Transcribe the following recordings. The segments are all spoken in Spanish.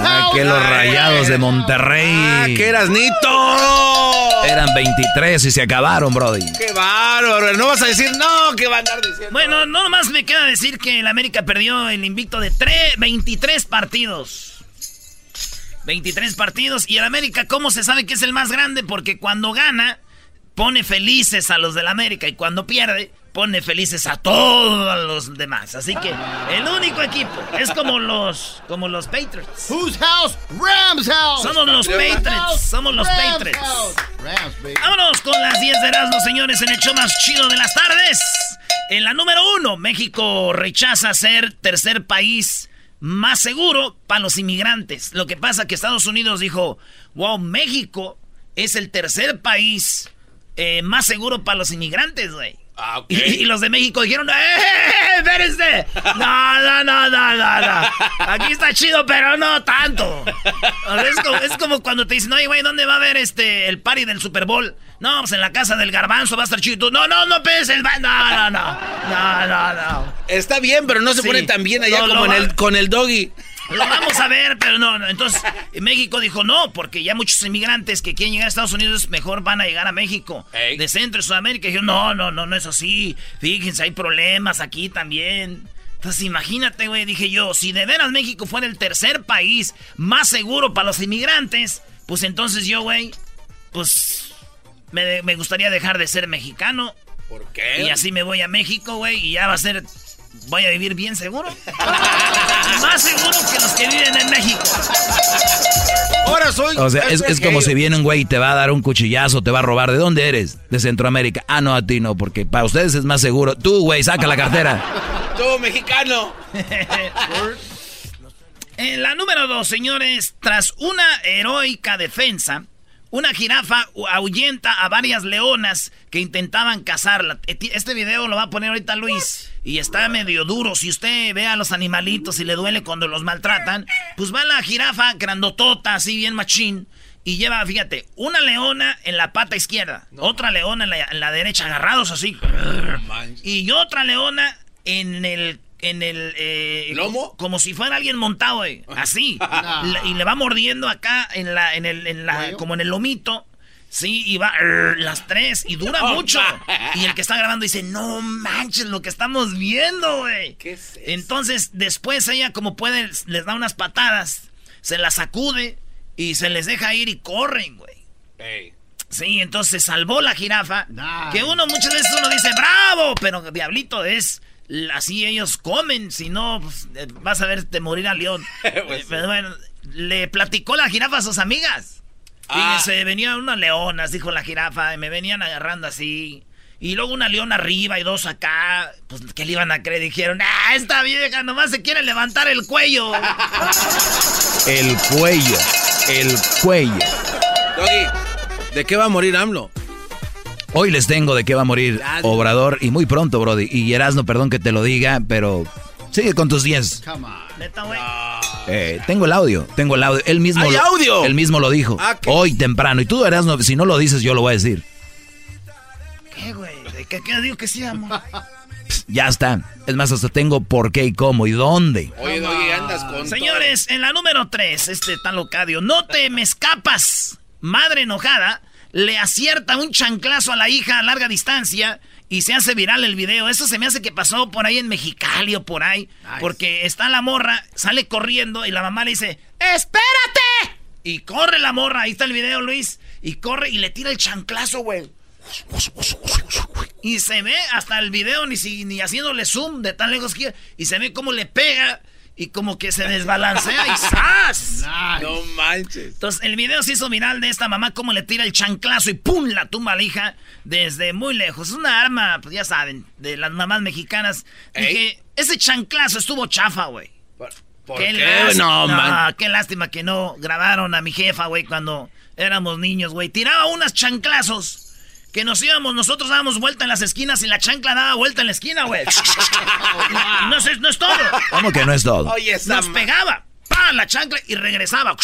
Ah, que los rayados de Monterrey. Ah, que eras Nito. Eran 23 y se acabaron, Brody. Qué bárbaro. No vas a decir no, que va a andar diciendo. Bueno, no más me queda decir que el América perdió el invicto de 3, 23 partidos. 23 partidos. Y el América, ¿cómo se sabe que es el más grande? Porque cuando gana, pone felices a los del América. Y cuando pierde, pone felices a todos los demás. Así que el único equipo es como los como los Patriots. Whose house? Rams house. Somos los Patriots. Somos los Rams Patriots. house. Rams, baby. Vámonos con las 10 de Erasmo, señores, en el show más chido de las tardes. En la número uno, México rechaza ser tercer país más seguro para los inmigrantes. Lo que pasa que Estados Unidos dijo, wow, México es el tercer país eh, más seguro para los inmigrantes, güey. Ah. Y, y los de México dijeron, ¡eh, espérense! No, no, no, no, no, no. Aquí está chido, pero no tanto. Es como, es como cuando te dicen, oye, güey, ¿dónde va a haber este, el party del Super Bowl? No, pues en la casa del garbanzo va a estar chido. Tú, No, no, no pegues el... No, no, no. No, no, no. Está bien, pero no se Sí. pone tan bien allá No, como no, en el, va- con el doggy. Lo vamos a ver, pero no, no. Entonces, México dijo no, porque ya muchos inmigrantes que quieren llegar a Estados Unidos mejor van a llegar a México. Ey. De Centro y Sudamérica. Dijeron, no, no, no, no es así. Fíjense, hay problemas aquí también. Entonces, imagínate, güey, dije yo, si de veras México fuera el tercer país más seguro para los inmigrantes, pues entonces yo, güey, pues me, me gustaría dejar de ser mexicano. ¿Por qué? Y así me voy a México, güey, y ya va a ser. Voy a vivir bien seguro. Más seguro que los que viven en México. Ahora soy. O sea, es, es como si viene un güey y te va a dar un cuchillazo, te va a robar. ¿De dónde eres? De Centroamérica. Ah, no, a ti no, porque para ustedes es más seguro. Tú, güey, saca la cartera. Tú, mexicano. En la número dos, señores, tras una heroica defensa, una jirafa ahuyenta a varias leonas que intentaban cazarla. Este video lo va a poner ahorita Luis. Y está medio duro. Si usted ve a los animalitos y le duele cuando los maltratan, pues va la jirafa grandotota, así bien machín. Y lleva, fíjate, una leona en la pata izquierda, otra leona en la, en la derecha, agarrados así. Y otra leona en el. En el. eh, ¿Lomo? Como si fuera alguien montado, güey. Así. La- y le va mordiendo acá en la. En el, en la como en el lomito. Sí, y va "Arr", las tres. Y dura No mucho. ma- Y el que está grabando dice: No manches lo que estamos viendo, güey. Entonces, después ella, como puede, les da unas patadas. Se las sacude. Y se les deja ir y corren, güey. Ey. Sí, entonces salvó la jirafa. Que uno muchas veces uno dice, bravo, pero diablito es, así ellos comen, si no, pues, eh, vas a verte morir al león. Pues Eh, sí. pero bueno, le platicó la jirafa a sus amigas. Ah. Fíjense, venían unas leonas, dijo la jirafa, y me venían agarrando así. Y luego una leona arriba y dos acá. Pues, ¿qué le iban a creer? Dijeron, ah, esta vieja nomás se quiere levantar el cuello. El cuello. El cuello. Doggy, ¿de qué va a morir AMLO? Hoy les tengo de qué va a morir Obrador y muy pronto, Brody. Y Erasno, perdón que te lo diga, pero sigue con tus 10. Neta, güey. Eh, tengo el audio, tengo el audio. Él mismo, ¿Hay lo, audio? Él mismo lo dijo. Ah, ¿qué? Hoy temprano. Y tú, Erasno, si no lo dices, yo lo voy a decir. ¿Qué, güey? ¿Qué, qué digo que sí, amor? Ya está. Es más, hasta tengo por qué y cómo y dónde. Oye, oye, andas con. Señores, en la número 3, este tal locadio, no te me escapas. Madre enojada le acierta un chanclazo a la hija a larga distancia y se hace viral el video. Eso se me hace que pasó por ahí en Mexicali o por ahí. Porque está la morra, sale corriendo y la mamá le dice, ¡Espérate! Y corre la morra, ahí está el video, Luis. Y corre y le tira el chanclazo, güey. Y se ve hasta el video, ni, si, ni haciéndole zoom de tan lejos que... Y se ve cómo le pega y como que se desbalancea y ¡zas! No manches. Entonces, el video se hizo viral de esta mamá, cómo le tira el chanclazo y ¡pum! la tumba a la hija desde muy lejos. Es una arma, pues ya saben, de las mamás mexicanas. Dije, ese chanclazo estuvo chafa, güey. ¿Por, por Qué, qué? lástima, No, man. qué lástima que no grabaron a mi jefa, güey, cuando éramos niños, güey. Tiraba unas chanclazos que nos íbamos, nosotros dábamos vuelta en las esquinas y la chancla daba vuelta en la esquina, güey. No, es, no es todo. ¿Cómo que no es todo? Oye, Nos ma- pegaba. ¡Pam! La chancla y regresaba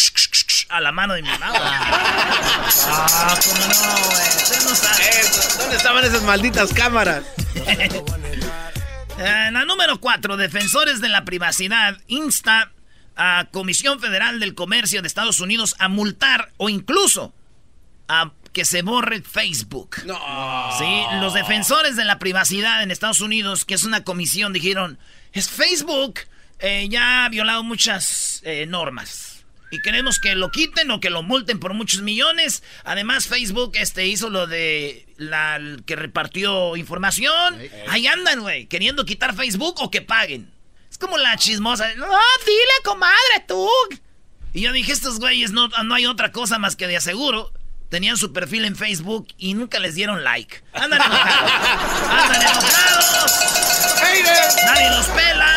a la mano de mi mamá. Ah, cómo no, güey. Usted no sabe. Eso, ¿Dónde estaban esas malditas cámaras? Eh, la número 4, defensores de la privacidad insta a Comisión Federal del Comercio de Estados Unidos a multar o incluso a que se borre Facebook. No. Sí, los defensores de la privacidad en Estados Unidos, que es una comisión, dijeron, es Facebook, eh, ya ha violado muchas eh, normas. Y queremos que lo quiten o que lo multen por muchos millones. Además, Facebook este, hizo lo de la que repartió información. Ahí andan, güey, queriendo quitar Facebook o que paguen. Es como la chismosa. No, dile, comadre, tú. Y yo dije, estos güeyes no, no hay otra cosa más que de aseguro. Tenían su perfil en Facebook y nunca les dieron like. Andan enojados. Andan enojados. Nadie los pela.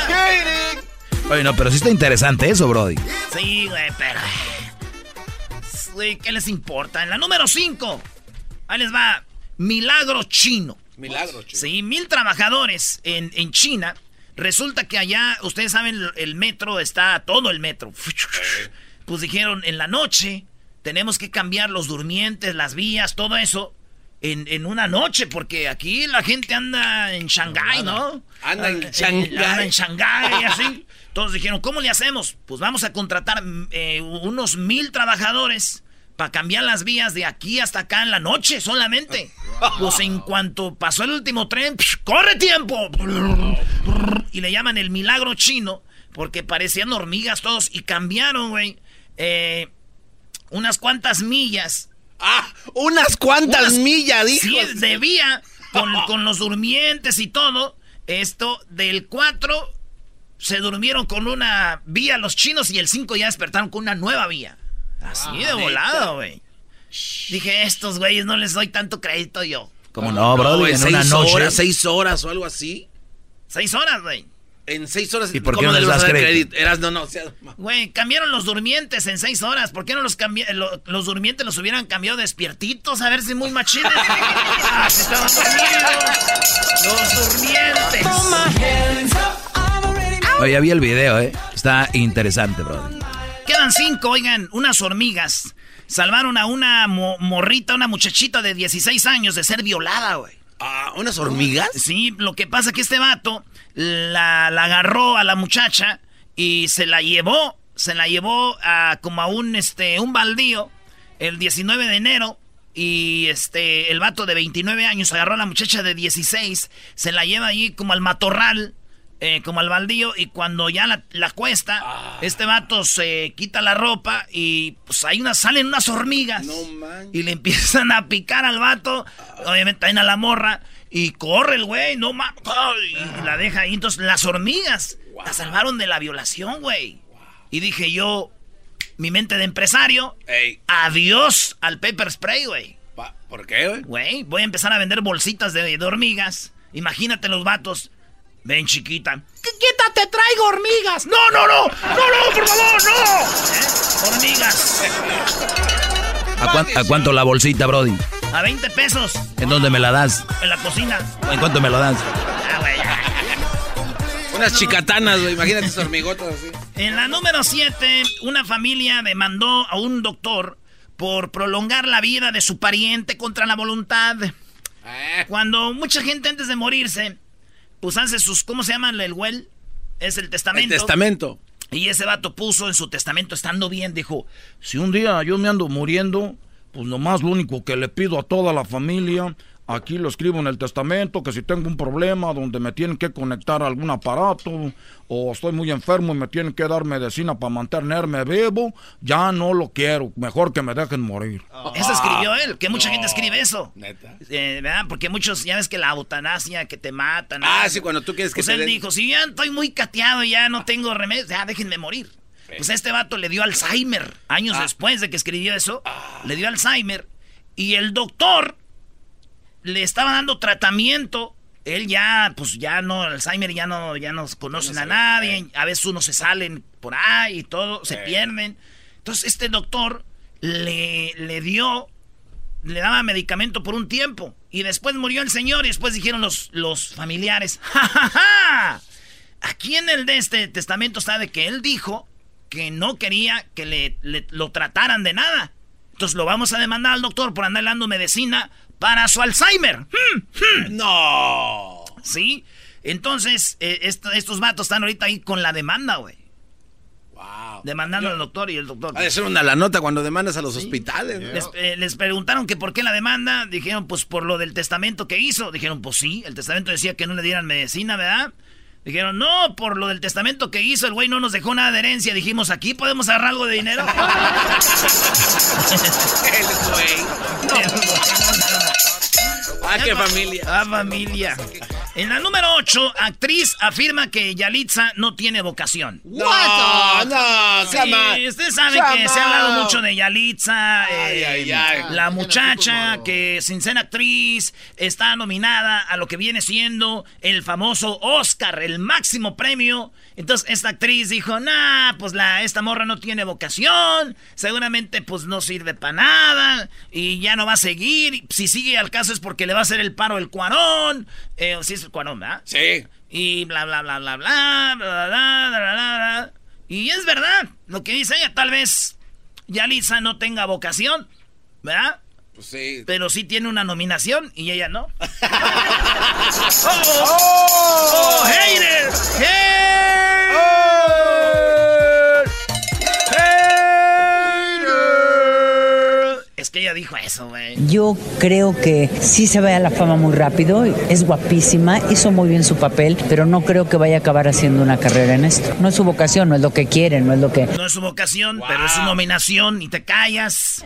Oye, no, pero sí está interesante eso, Brody. Sí, güey, pero. Güey, ¿qué les importa? En la número 5. Ahí les va. Milagro chino. Milagro, chico. Sí, mil trabajadores en, en China. Resulta que allá, ustedes saben, el metro está, todo el metro. Pues dijeron, en la noche tenemos que cambiar los durmientes, las vías, todo eso. En, en una noche, porque aquí la gente anda en Shanghái, ¿no? Anda en Eh, Shanghái. Anda en Shanghái, así. Todos dijeron, ¿cómo le hacemos? Pues vamos a contratar eh, unos mil trabajadores para cambiar las vías de aquí hasta acá en la noche solamente. Pues en cuanto pasó el último tren, ¡psh! ¡corre tiempo! Y le llaman el milagro chino porque parecían hormigas todos y cambiaron, güey, eh, unas cuantas millas. Ah, unas cuantas Unas- millas, dijo. Sí, de vía con, con los durmientes y todo. Esto del 4 se durmieron con una vía los chinos y el 5 ya despertaron con una nueva vía. Así de volado, güey. Dije, estos güeyes no les doy tanto crédito yo. Como no, Brody, en en una noche. horas, seis horas o algo así. Seis horas, güey. En seis horas. ¿Y por qué ¿cómo no le les vas a das crédito? Eras, no, no, o sea, Güey, cambiaron los durmientes en seis horas. ¿Por qué no los cambié, lo- los durmientes los hubieran cambiado despiertitos? A ver si muy machines. ah, si estaban dormidos. Los durmientes. Oye, vi el video, ¿eh? Está interesante, Brody. Quedan cinco, oigan, unas hormigas. Salvaron a una mo- morrita, una muchachita de 16 años de ser violada, güey. Ah, ¿Unas hormigas? Sí, lo que pasa es que este vato la, la agarró a la muchacha y se la llevó, se la llevó a como a un este un baldío el 19 de enero y este el vato de 29 años agarró a la muchacha de 16, se la lleva allí como al matorral, eh, como al baldío y cuando ya la, la cuesta, este vato se quita la ropa y pues ahí unas, salen unas hormigas No y le empiezan a picar al vato, obviamente también a la morra, y corre el güey, no mames, y la deja ahí. Entonces las hormigas la salvaron de la violación, güey. Y dije yo, mi mente de empresario, Ey, adiós al pepper spray, güey. ¿por qué, güey? Güey, voy a empezar a vender bolsitas de, de hormigas. Imagínate los vatos. Ven, chiquita. ¿Qué quítate, traigo hormigas. No, no, no. No, no, por favor, no. ¿Eh? Hormigas. ¿A, cuán- a cuánto la bolsita, Brody? A 20 pesos. ¿En dónde me la das? En la cocina. ¿En cuánto me lo das? Ah, güey. Unas chicatanas, güey. Imagínate esas hormigotas así. En la número 7, una familia demandó a un doctor por prolongar la vida de su pariente contra la voluntad. Eh, Cuando mucha gente antes de morirse, pues hace sus, ¿cómo se llama el well? Es el el testamento. testamento. Y ese vato puso en su testamento, estando bien, dijo, si un día yo me ando muriendo, pues nomás lo único que le pido a toda la familia, aquí lo escribo en el testamento, que si tengo un problema donde me tienen que conectar a algún aparato, o estoy muy enfermo y me tienen que dar medicina para mantenerme vivo, ya no lo quiero, mejor que me dejen morir. Eso escribió él, que mucha gente escribe eso. Neta. Eh, ¿verdad? Porque muchos, ya ves que la eutanasia, que te matan. Ah, sí, cuando tú quieres que Pues te él den- dijo, si ya estoy muy cateado, ya no tengo remedio, ya déjenme morir. Pues a este vato le dio Alzheimer, años Ah. después de que escribió eso, le dio Alzheimer, y el doctor le estaba dando tratamiento. Él ya, pues ya no, Alzheimer ya no, ya no conocen a nadie, a veces unos se salen por ahí y todo, se pierden. Entonces este doctor le, le dio le daba medicamento por un tiempo. Y después murió el señor y después dijeron los, los familiares, ¡Ja, ja, ja! Aquí en el de este testamento está de que él dijo que no quería que le, le- lo trataran de nada. Entonces lo vamos a demandar al doctor por andar dando medicina para su Alzheimer. Hmm, No. ¿Sí? Entonces, eh, esto- estos vatos están ahorita ahí con la demanda, güey. Wow. Demandando al doctor y el doctor. Ha de ser una la nota cuando demandas a los hospitales. ¿no? Les, eh, les preguntaron que por qué la demanda. Dijeron, pues por lo del testamento que hizo. Dijeron, pues sí, el testamento decía que no le dieran medicina, ¿verdad? Dijeron, no, por lo del testamento que hizo, el güey no nos dejó nada de herencia. Dijimos, aquí podemos agarrar algo de dinero. El güey. Ah, qué familia. Ah, familia. En la número 8, actriz afirma que Yalitza no tiene vocación. No, no, Sí, on. usted sabe que se ha hablado mucho de Yalitza, Ay, eh, ay, ay. la muchacha que sin ser actriz está nominada a lo que viene siendo el famoso Oscar, el máximo premio. Entonces esta actriz dijo, nah, pues la, esta morra no tiene vocación, seguramente pues no sirve para nada y ya no va a seguir. Si sigue al caso es porque le va a hacer el paro el cuarón, eh, si es el cuarón, ¿verdad? Sí. Y bla, bla, bla, bla, bla, bla, bla, bla, bla, bla, bla. Y es verdad, lo que dice ella, tal vez Yalitza no tenga vocación, ¿verdad? Pues sí. Pero sí tiene una nominación y ella no. ¡Oh! ¡Oh, hater! ¡Hater! Es que ella dijo eso, güey. Yo creo que sí se va a la fama muy rápido, es guapísima, hizo muy bien su papel, pero no creo que vaya a acabar haciendo una carrera en esto. No es su vocación, no es lo que quiere, no es lo que... No es su vocación, pero es su nominación y te callas.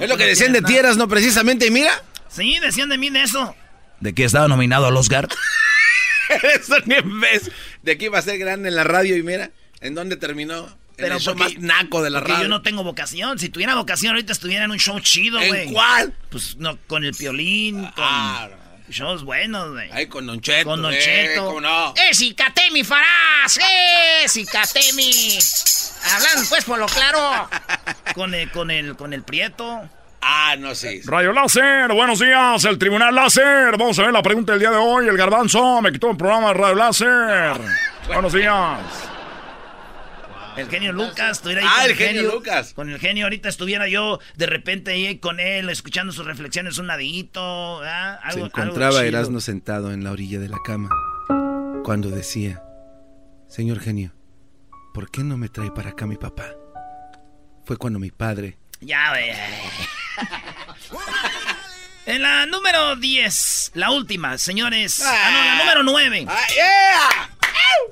Es lo que decían de tierras, no precisamente. Y mira. Sí, decían de mí de eso. ¿De qué estaba nominado al Oscar? Eso ni en vez. De aquí iba a ser grande en la radio y mira. ¿En dónde terminó? En Pero el show porque- más naco de la radio. yo no tengo vocación. Si tuviera vocación, ahorita estuviera en un show chido, ¿En güey. cuál? Pues no, con el piolín, con Ah, shows buenos, güey. Ahí con Don Cheto. Con Don eh, Cheto. ¿cómo no? ¡Eh, Cicatemi Farás! ¡Eh, Cicatemi! Hablando pues por lo claro. Con el, con el, con el Prieto. Ah, no, sí. Rayo Láser, buenos días, el Tribunal Láser. Vamos a ver la pregunta del día de hoy. El garbanzo me quitó el programa de Radio Láser. Buenos días. El genio Lucas, estuviera ahí Ah, con el genio Lucas. Con el genio ahorita estuviera yo de repente ahí con él, escuchando sus reflexiones un ladito, ¿verdad? Algo, Se algo encontraba chido. Erasmo sentado en la orilla de la cama cuando decía, Señor genio, ¿por qué no me trae para acá mi papá? Fue cuando mi padre... Ya, güey. En la número 10, la última, señores. Ah, no, la número 9. Ah, yeah.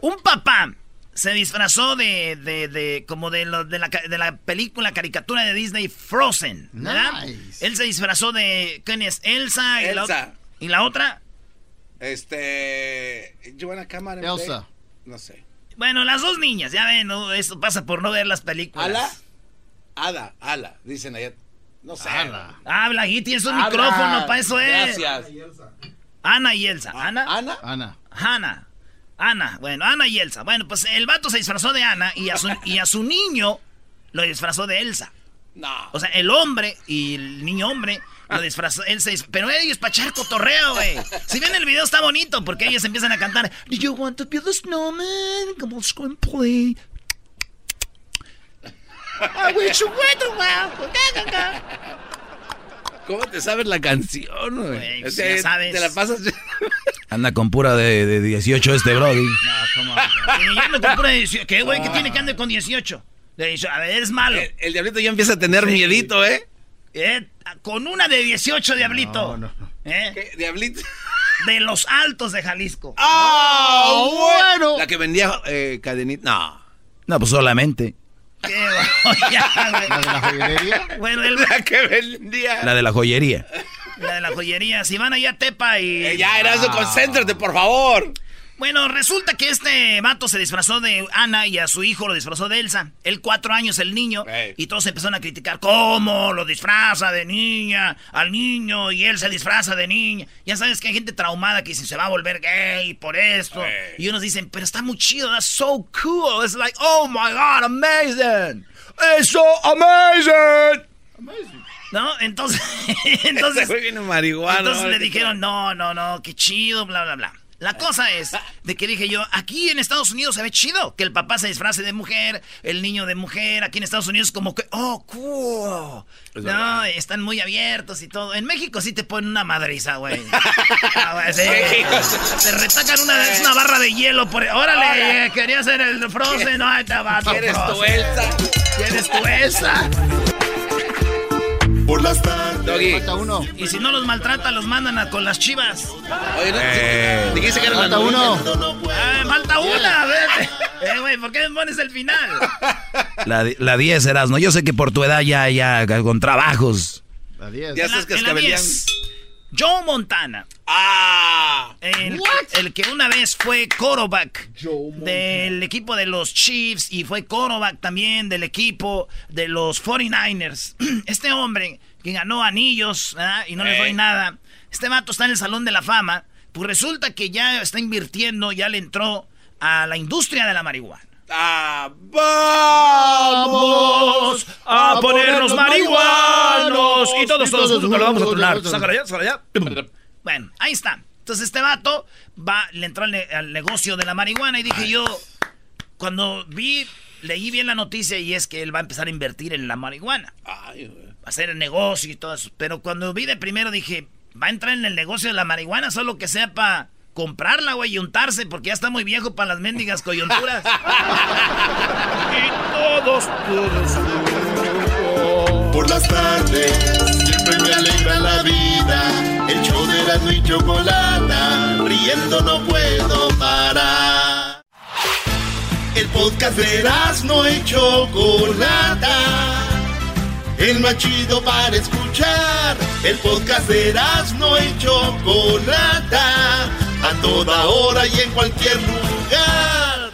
Un papá se disfrazó de, de, de como de, lo- de, la, de la película caricatura de Disney Frozen, ¿verdad? Nice. Él se disfrazó de, ¿quién es? Elsa. Y la, Elsa. ot- ¿Y la otra? Este. Joana Cámara. Elsa. No sé. Bueno, las dos niñas, ya ven, ¿no? esto pasa por no ver las películas. ¿Ala? Ada, Ala, dicen allá. No sé. Ala. Habla, aquí tienes un Habla. micrófono, para eso es. Gracias. Ana y Elsa. ¿Ana? Ana. Ana. Ana. Ana. Bueno, Ana y Elsa. Bueno, pues el vato se disfrazó de Ana y a su, y a su niño lo disfrazó de Elsa. No. O sea, el hombre y el niño hombre Lo disfrazó, él se pero ellos para echar cotorreo, güey. Si ven el video está bonito porque ellos empiezan a cantar Do you want to be the snowman? Come on, screenplay. I wish you ¿Cómo te sabes la canción, güey? Pues, ya sabes. Te la pasas. Anda con pura de, de 18 este Brody. No, ¿cómo? ya ando con pura de 18. ¿Qué, güey? ¿Qué tiene que andar con 18? A ver, es malo. El, diablito ya empieza a tener miedito, ¿eh? ¿eh? Con una de 18, diablito. No, no. ¿Eh? ¿Qué, diablito? De los altos de Jalisco. ¡Ah! bueno! La que vendía eh, cadenita. No. No, pues solamente. ¿Qué ¿La de la joyería? Bueno, la que vendía. La de la joyería. La de la joyería. Si van allá a Tepa y. Eh, ya, Erasmo, concéntrate, por favor. Bueno, resulta que este vato se disfrazó de Ana y a su hijo lo disfrazó de Elsa. Él cuatro años, el niño. Y todos empezaron a criticar cómo lo disfraza de niña al niño y él se disfraza de niña. Ya sabes que hay gente traumada que dice se va a volver gay por esto. Y unos dicen, pero está muy chido, that's so cool. It's like, oh my god, amazing. It's so amazing. Amazing. ¿No? Entonces, entonces, entonces le dijeron, no, no, no, qué chido, bla, bla, bla. La cosa es de que dije yo, aquí en Estados Unidos se ve chido que el papá se disfrace de mujer, el niño de mujer, aquí en Estados Unidos como que, oh, cool. No, están muy abiertos y todo. En México sí te ponen una madriza, güey. Ah, te retacan una, una, barra de hielo por... Órale, quería hacer el Frozen, no, te va, ¿Quieres tu Elsa? ¿Quieres tu Elsa? por las tardes. Uno. Y si no los maltrata, los mandan a con las chivas. Oye, no, eh, dijiste que era falta uno. Ah, falta una, a ver. Eh, güey, ¿por qué me pones el final? La, la 10, Erasmo. Yo sé que por tu edad ya, ya, con trabajos. La 10. Ya estás cascabeleando. Joe Montana. Ah. El, el, que una vez fue quarterback del equipo de los Chiefs y fue quarterback también del equipo de los 49ers. Este hombre que ganó anillos y no le doy nada. Este vato está en el Salón de la Fama. Pues resulta que ya está invirtiendo, ya le entró a la industria de la marihuana. Ah, vamos a ponernos marihuanos. Y todos, todos juntos lo vamos a tronar. Sácala allá, sácala allá. Bueno, ahí está. Entonces este vato va, le entró al, negocio de la marihuana y dije yo, cuando vi, leí bien la noticia y es que él va a empezar a invertir en la marihuana. Va a hacer el negocio y todo eso. Pero cuando vi de primero dije, va a entrar en el negocio de la marihuana solo que sea para comprarla, güey, y untarse, porque ya está muy viejo para las mendigas coyunturas. y todos, todos, Por las tardes, siempre me alegra la vida. El show de la y chocolata, riendo no puedo parar. El podcast de no y Chocolata, el más chido para escuchar. El podcast de no y Chocolata a toda hora y en cualquier lugar.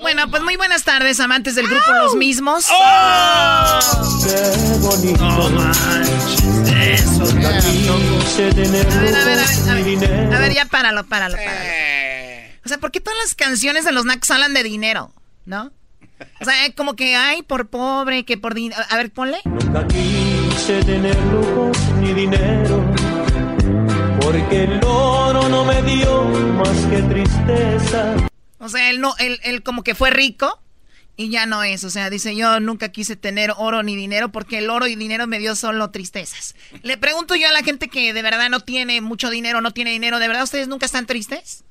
Bueno, pues muy buenas tardes, amantes del grupo Los Mismos. ¡Oh! ¡Qué bonito! No manches, eso. A ver, a ver, a ver, a ver, ya páralo, páralo, páralo. Eh. O sea, ¿por qué todas las canciones de los Nacos hablan de dinero? ¿No? O sea, como que hay por pobre, que por dinero. A ver, ponle. Nunca quise tener ni dinero porque el oro no me dio más que tristeza. O sea, él no, él, él como que fue rico y ya no es. O sea, dice yo nunca quise tener oro ni dinero porque el oro y dinero me dio solo tristezas. Le pregunto yo a la gente que de verdad no tiene mucho dinero, no tiene dinero, ¿de verdad ustedes nunca están tristes?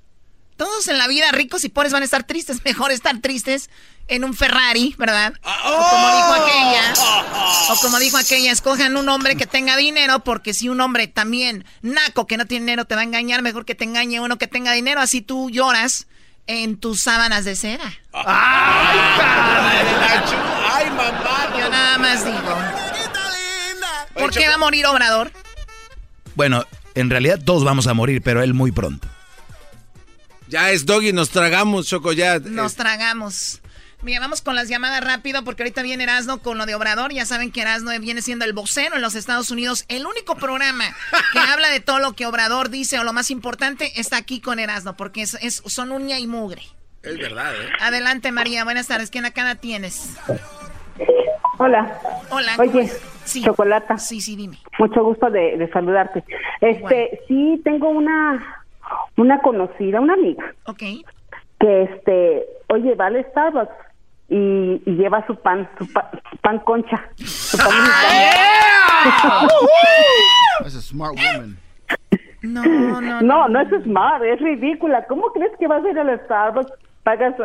Todos en la vida, ricos y pobres, van a estar tristes. Mejor estar tristes en un Ferrari, ¿verdad? O como dijo aquella, o como dijo aquella, escojan un hombre que tenga dinero, porque si un hombre también naco que no tiene dinero te va a engañar, mejor que te engañe uno que tenga dinero, así tú lloras en tus sábanas de seda. ¡Ay, ¡Ay, mamá! Yo nada más digo. ¿Por qué va a morir Obrador? Bueno, en realidad todos vamos a morir, pero él muy pronto. Ya es Doggy, nos tragamos, Choco, ya. Nos tragamos. Mira, vamos con las llamadas rápido porque ahorita viene Erasno con lo de Obrador. Ya saben que Erasno viene siendo el vocero en los Estados Unidos. El único programa que habla de todo lo que Obrador dice o lo más importante está aquí con Erasno porque es, son uña y mugre. Es verdad, ¿eh? Adelante, María. Buenas tardes. ¿Quién acá tienes? Hola. Hola. Oye, Chocolata. Sí, sí, dime. Mucho gusto de, de saludarte. Este, sí, tengo una, una conocida, una amiga. Ok. Que este, oye, va al Starbucks y, y lleva su pan, su, pa- su pan concha. Su pan mexicano. That's a smart woman. No, no, No, no es smart, es ridícula. ¿Cómo crees que vas a ir al Starbucks? Pagas,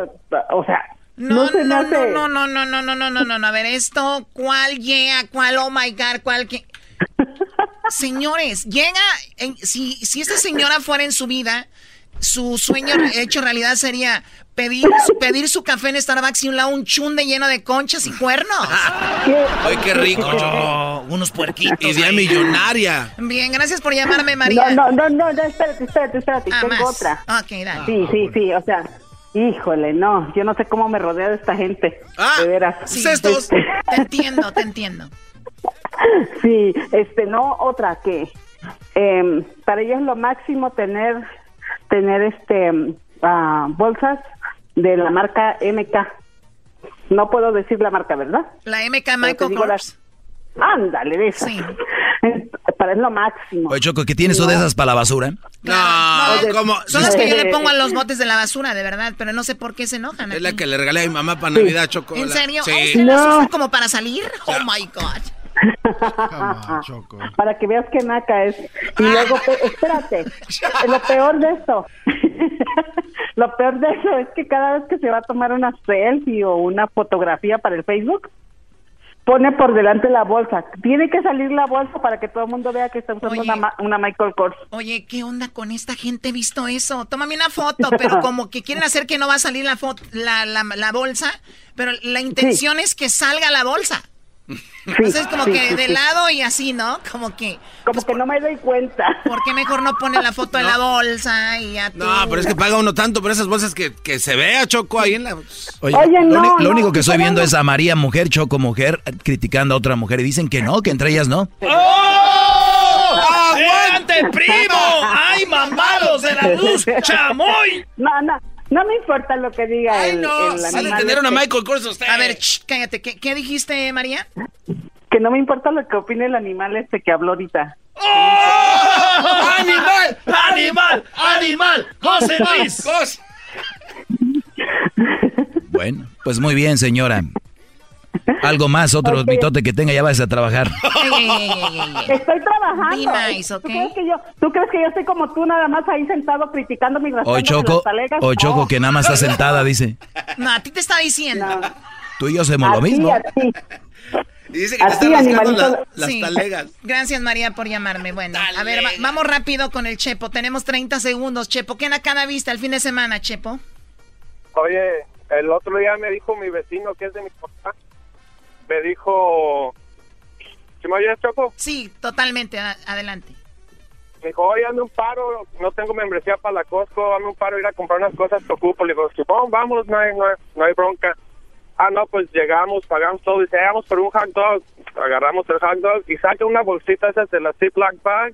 o sea, no, No, no, hace... no, no, no, no, no, no, no, no, no. A ver, esto, ¿cuál llega? ¿Cuál, oh my God, cuál que... Señores, llega, en- si, si esta señora fuera en su vida, su sueño hecho realidad sería pedir, su- pedir su café en Starbucks y un lado un chunde lleno de conchas y cuernos. Ay, qué rico, Oh, unos puerquitos. Idea millonaria. Bien, gracias por llamarme, María. No, no, no, no, no, espérate, espérate, espérate, Ah, tengo más. otra. Ok, dale. Sí, sí, sí, o sea, híjole, no, yo no sé cómo me rodea de esta gente, Ah, de veras. Sí, Cestos. te entiendo, te entiendo. Sí, este, no, otra que em, para ella es lo máximo tener, tener este, ah, bolsas de la marca MK. No puedo decir la marca, ¿verdad? La MK Michael Kors. Ándale, de. Sí. Para es lo máximo. Oye, Choco, ¿qué tienes tú de esas para la basura? No, ¿cómo? Son las que yo le pongo a los botes de la basura, de verdad, pero no sé por qué se enojan. Es la aquí. que le regalé a mi mamá para Navidad, Choco. ¿En La- serio? Sí. ¿Oh, ¿Usted las No. usa como para salir? Oh my God. Choco. para que veas que naca es. Y luego, espérate, lo peor de esto, lo peor de eso es que cada vez que se va a tomar una selfie o una fotografía para el Facebook, pone por delante la bolsa. Tiene que salir la bolsa para que todo el mundo vea que está usando Oye. una, ma- una Michael Kors. Oye, ¿qué onda con esta gente? He visto eso. Tómame una foto, pero como que quieren hacer que no va a salir la, foto, la, la, la bolsa, pero la intención es que salga la bolsa. Sí, Entonces, como sí, que sí, de sí. lado y así, ¿no? Como que, Como que no me doy cuenta. ¿por qué mejor no pone la foto de la bolsa y ya tú? No, pero es que paga uno tanto por esas bolsas que, que se vea, Choco, ahí en la... Oye, Oye, lo, no, lo no, único que estoy viendo no. es a María mujer, Choco mujer, criticando a otra mujer y dicen que no, que entre ellas no. ¡Oh! ¡Aguante, primo! ¡Ay, mamados de la luz! ¡Chamoy! No, no, no me importa lo que diga Ay, el, no, el animal tener una este. Michael Kors usted. A ver, cállate. ¿Qué, qué dijiste, María? Que no me importa lo que opine el animal este que habló ahorita. ¡Animal! ¡Animal! ¡Animal! ¡José Luis! Bueno, pues muy bien, señora. Algo más, otro Ok. mitote que tenga, ya vas a trabajar. Estoy trabajando. Be nice, ¿ok? ¿Tú, crees que yo, ¿Tú crees que yo estoy como tú, nada más ahí sentado criticando mi Hoy Choco, hoy Choco que nada más está sentada, dice. No, a ti te está diciendo. Tú y yo hacemos lo mismo. Y dice que te Así, están rascando animalito. la- las Sí. talegas. Gracias, María, por llamarme. Bueno, a ver, va- vamos rápido con el Chepo. Tenemos 30 segundos, Chepo. ¿Qué cada vista el fin de semana, Chepo? Oye, el otro día me dijo mi vecino que es de mi papá. Me dijo. ¿Sí me oyes, Choco? Sí, totalmente. a- adelante. Me dijo, oye, ando un paro, no tengo membresía para la Costco, ando un paro ir a comprar unas cosas que ocupo. Le digo, Simón, vamos, no hay, no, hay, no hay bronca. Ah, no, pues llegamos, pagamos todo, dice, "Eh, vamos por un hot dog. Agarramos el hot dog y saca una bolsita esas de la Ziploc bag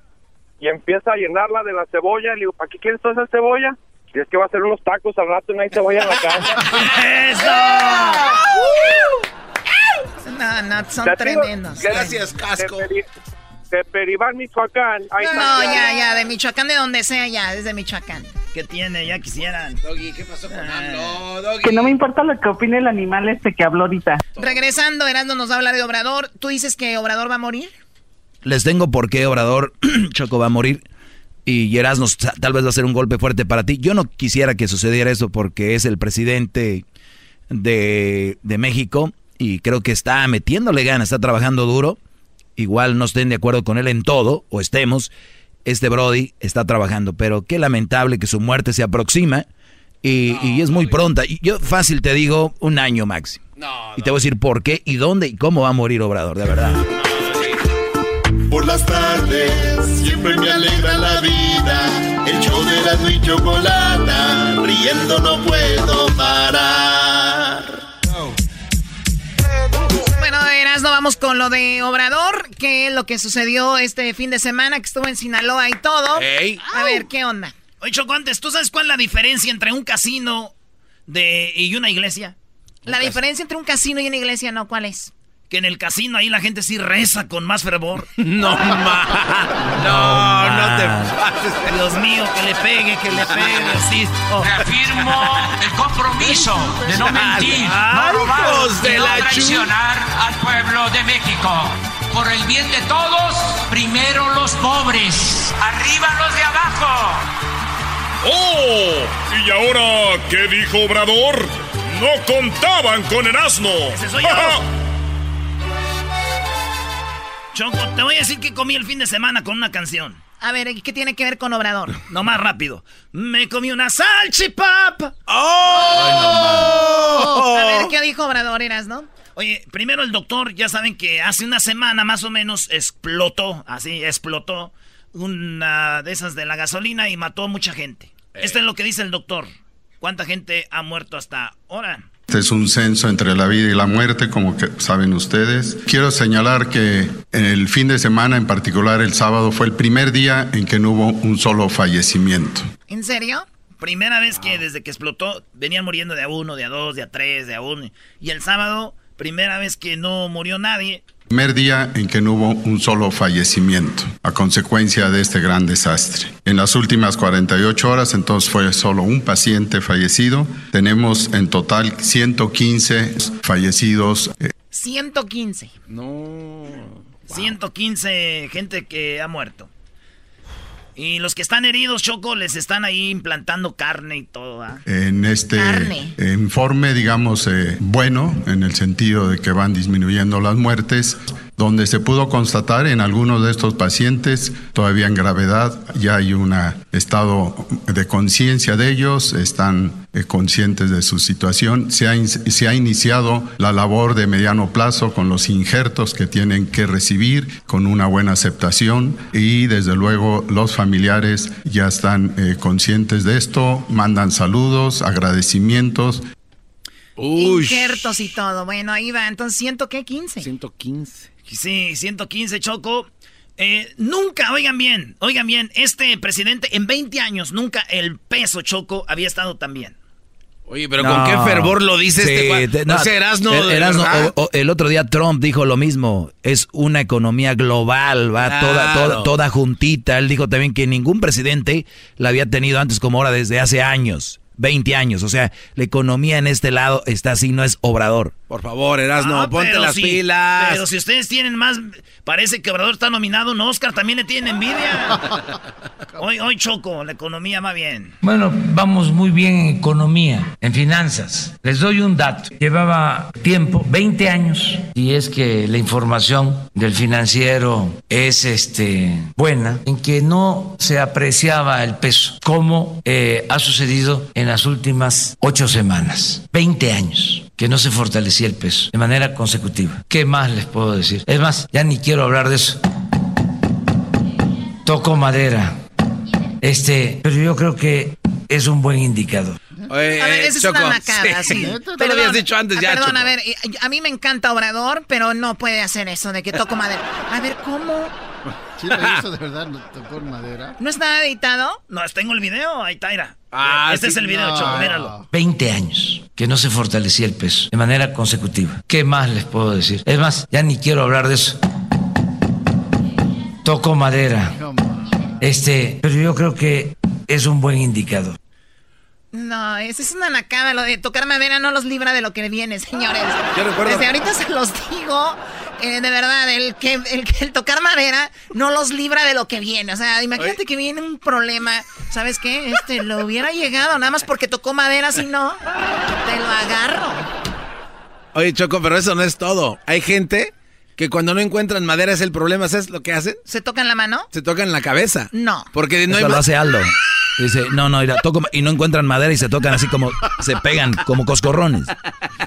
y empieza a llenarla de la cebolla. Le digo, ¿para qué quieres toda esa cebolla? Y es que va a hacer unos tacos al rato y no hay cebolla en la casa. No, no, son tremendos. Gracias, casco. De, Peri- de Peribán, Michoacán. Ahí No, está. ya, ya, de Michoacán, de donde sea, ya, desde Michoacán. ¿Qué tiene? Ya quisieran. Doggy, ¿qué pasó con AMLO, Doggy? Que no me importa lo que opine el animal este que habló ahorita. Regresando, Erasmo nos va a hablar de Obrador. ¿Tú dices que Obrador va a morir? Les tengo por qué Obrador Choco va a morir y Erasmo tal vez va a ser un golpe fuerte para ti. Yo no quisiera que sucediera eso porque es el presidente de, de México y creo que está metiéndole ganas, está trabajando duro. Igual no estén de acuerdo con él en todo o estemos. Este Brody está trabajando, pero qué lamentable que su muerte se aproxima y, y es muy pronta. Y yo fácil te digo un año máximo. y te voy a decir por qué y dónde y cómo va a morir Obrador, de verdad. Por las tardes siempre me alegra la vida. El show de la y chocolata, riendo no puedo parar. Erasmo, vamos con lo de Obrador, que es lo que sucedió este fin de semana, que estuvo en Sinaloa y todo. A ver, ¿qué onda? Oye, Choco, antes, ¿tú sabes cuál es la diferencia entre un casino de, y una iglesia? La diferencia entre un casino y una iglesia, ¿no? ¿Cuál es? Que en el casino ahí la gente sí reza con más fervor. No, ma. No, no, te pases. Dios mío, que le pegue, que le pegue. Reafirmo el compromiso de no mentir, no robar de y no traicionar al pueblo de México. Por el bien de todos, primero los pobres, arriba los de abajo. ¡Oh! ¿Y ahora qué dijo Obrador? No contaban con el asno. Ese soy yo. Choco, te voy a decir que comí el fin de semana con una canción. A ver, ¿y ¿qué tiene que ver con Obrador? No más rápido. Me comí una salchipapa. ¡Oh! A ver, ¿qué dijo Obrador, Eras, no? Oye, primero el doctor, ya saben que hace una semana más o menos explotó, así explotó una de esas de la gasolina y mató a mucha gente. Esto es lo que dice el doctor. ¿Cuánta gente ha muerto hasta ahora? Este es un censo entre la vida y la muerte, como que saben ustedes. Quiero señalar que el fin de semana, en particular el sábado, fue el primer día en que no hubo un solo fallecimiento. ¿En serio? Primera vez que desde que explotó venían muriendo de a uno, de a dos, de a tres, de a uno. Y el sábado, primera vez que no murió nadie. Primer día en que no hubo un solo fallecimiento a consecuencia de este gran desastre. En las últimas 48 horas, entonces fue solo un paciente fallecido. Tenemos en total 115 fallecidos. eh, 115. No. 115 gente que ha muerto. Y los que están heridos, Choco, les están ahí implantando carne y todo. ¿ah? en este Carne. informe, digamos, eh, bueno, en el sentido de que van disminuyendo las muertes, donde se pudo constatar en algunos de estos pacientes, todavía en gravedad, ya hay un estado de conciencia de ellos, están eh, conscientes de su situación. Se ha, in- se ha iniciado la labor de mediano plazo con los injertos que tienen que recibir, con una buena aceptación y desde luego los familiares ya están eh, conscientes de esto, mandan saludos, agradecimientos. Injertos y todo. Bueno, ahí va. Entonces, ¿ciento qué? 15. 115. Sí, 115, Choco. Eh, nunca, oigan bien, oigan bien, este presidente en 20 años, nunca el peso, Choco, había estado tan bien. Oye, pero con qué fervor lo dice este Juan. te- No, o sea, Erasmo, el, de Erasmo, verdad. o- o- el otro día Trump dijo lo mismo. Es una economía global, va toda, toda, toda juntita. Él dijo también que ningún presidente la había tenido antes como ahora desde hace años, 20 años. O sea, la economía en este lado está así, no es obrador. Por favor, Erasmo, Ah, ponte las si- pilas. Pero si ustedes tienen más, parece que Obrador está nominado, un Oscar también le tienen envidia. hoy, hoy Choco, la economía va bien. Bueno, vamos muy bien en economía, en finanzas. Les doy un dato. Llevaba tiempo, 20 años, y es que la información del financiero es este, buena, en que no se apreciaba el peso, como eh, ha sucedido en las últimas ocho semanas. 20 años que no se fortalecía el peso de manera consecutiva. ¿Qué más les puedo decir? Es más, ya ni quiero hablar de eso. Toco madera. Este, pero yo creo que es un buen indicador. Oye, A ver, eh, esa es Choco, una macada, sí. Te lo habías dicho antes ah, ya, Perdón, Choco. a ver, y- a mí me encanta Obrador, pero no puede hacer eso de que toco madera. A ver, ¿cómo? Sí, hizo de verdad, no tocó madera. ¿No está editado? No, tengo el video, ahí está, mira. Ah, este sí, es el video, no. Choco, míralo. 20 años que no se fortalecía el peso de manera consecutiva. ¿Qué más les puedo decir? Es más, ya ni quiero hablar de eso. Toco madera. Este, pero yo creo que es un buen indicador. No, esa es una nacada. Lo de tocar madera no los libra de lo que viene, señores. Yo recuerdo- Desde ahorita se los digo. Eh, de verdad, el que, el que el tocar madera no los libra de lo que viene. O sea, imagínate que viene un problema. ¿Sabes qué? Este lo hubiera llegado nada más porque tocó madera, si no, te lo agarro. Oye, Choco, pero eso no es todo. Hay gente que cuando no encuentran madera es el problema. ¿Sabes lo que hacen? ¿Se tocan la mano? Se tocan la cabeza. No. Porque no hay Eso lo ma- hace Aldo. Dice, no, no, mira, toco, y no encuentran madera y se tocan así como, se pegan como coscorrones.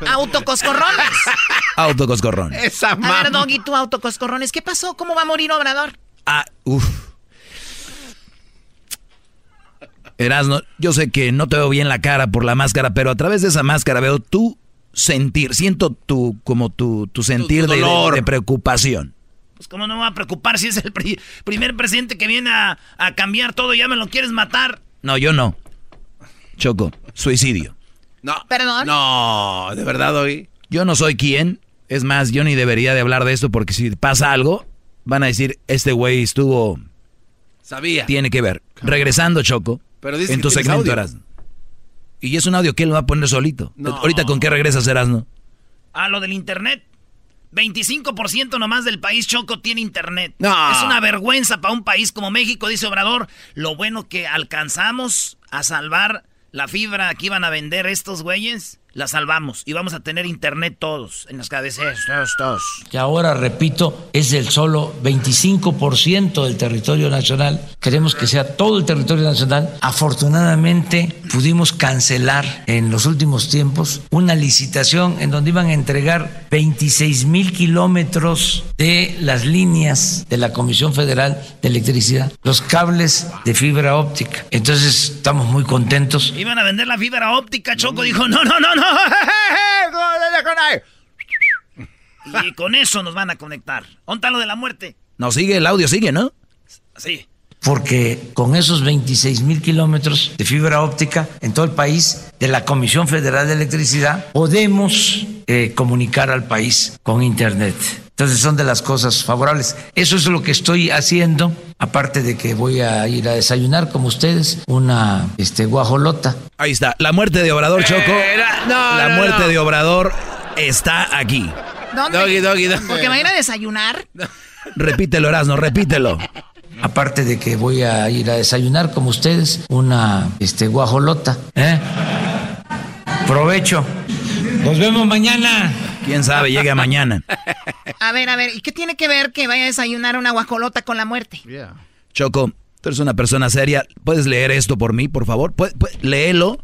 Autocoscorrones. Autocoscorrones. Esa A ver, Doggy, tú autocoscorrones. ¿Qué pasó? ¿Cómo va a morir Obrador? Ah, uff. Erasno, yo sé que no te veo bien la cara por la máscara, pero a través de esa máscara veo tu sentir, siento tu, como tu, tu sentir de- de, dolor. de preocupación. Pues cómo no me va a preocupar si es el pri- primer presidente que viene a, a cambiar todo y ya me lo quieres matar. No, yo no. Choco, suicidio. No. Perdón. No, de verdad hoy. Yo no soy quien Es más, yo ni debería de hablar de esto porque si pasa algo, van a decir, este güey estuvo... Sabía. Tiene que ver. Regresando, Choco, Pero dice en que tu segmento. Erasmo. Y es un audio que él va a poner solito. Ahorita, ¿con qué regresas, Erasmo? A lo del internet. 25% nomás del país Choco tiene internet. No. Es una vergüenza para un país como México, dice Obrador. Lo bueno que alcanzamos a salvar la fibra que iban a vender estos güeyes, la salvamos. Y vamos a tener internet todos en las cabeceras. Todos, todos. que ahora, repito, es el solo 25% del territorio nacional. Queremos que sea todo el territorio nacional. Afortunadamente pudimos cancelar en los últimos tiempos una licitación en donde iban a entregar 26 mil kilómetros de las líneas de la Comisión Federal de Electricidad, los cables de fibra óptica. Entonces estamos muy contentos. Iban a vender la fibra óptica, Choco dijo, no, no, no, no. Y con eso nos van a conectar. ¿Dónde está lo de la muerte? No, sigue, el audio sigue, ¿no? Sí. porque con esos 26 mil kilómetros de fibra óptica en todo el país de la Comisión Federal de Electricidad podemos eh, comunicar al país con Internet. Entonces son de las cosas favorables. Eso es lo que estoy haciendo, aparte de que voy a ir a desayunar como ustedes, una este, guajolota. Ahí está, la muerte de Obrador, Choco. no, la no, muerte no. de Obrador está aquí. ¿Dónde? Doggy, doggy, doggy. Porque va a ir a desayunar. Repítelo, Erasmo, repítelo. Aparte de que voy a ir a desayunar como ustedes, una este, guajolota. ¿eh? Provecho. Nos vemos mañana. ¿Quién sabe? Llega mañana. A ver, a ver, ¿y qué tiene que ver que vaya a desayunar una guajolota con la muerte? Choco, tú eres una persona seria. ¿Puedes leer esto por mí, por favor? Pu- pu- léelo.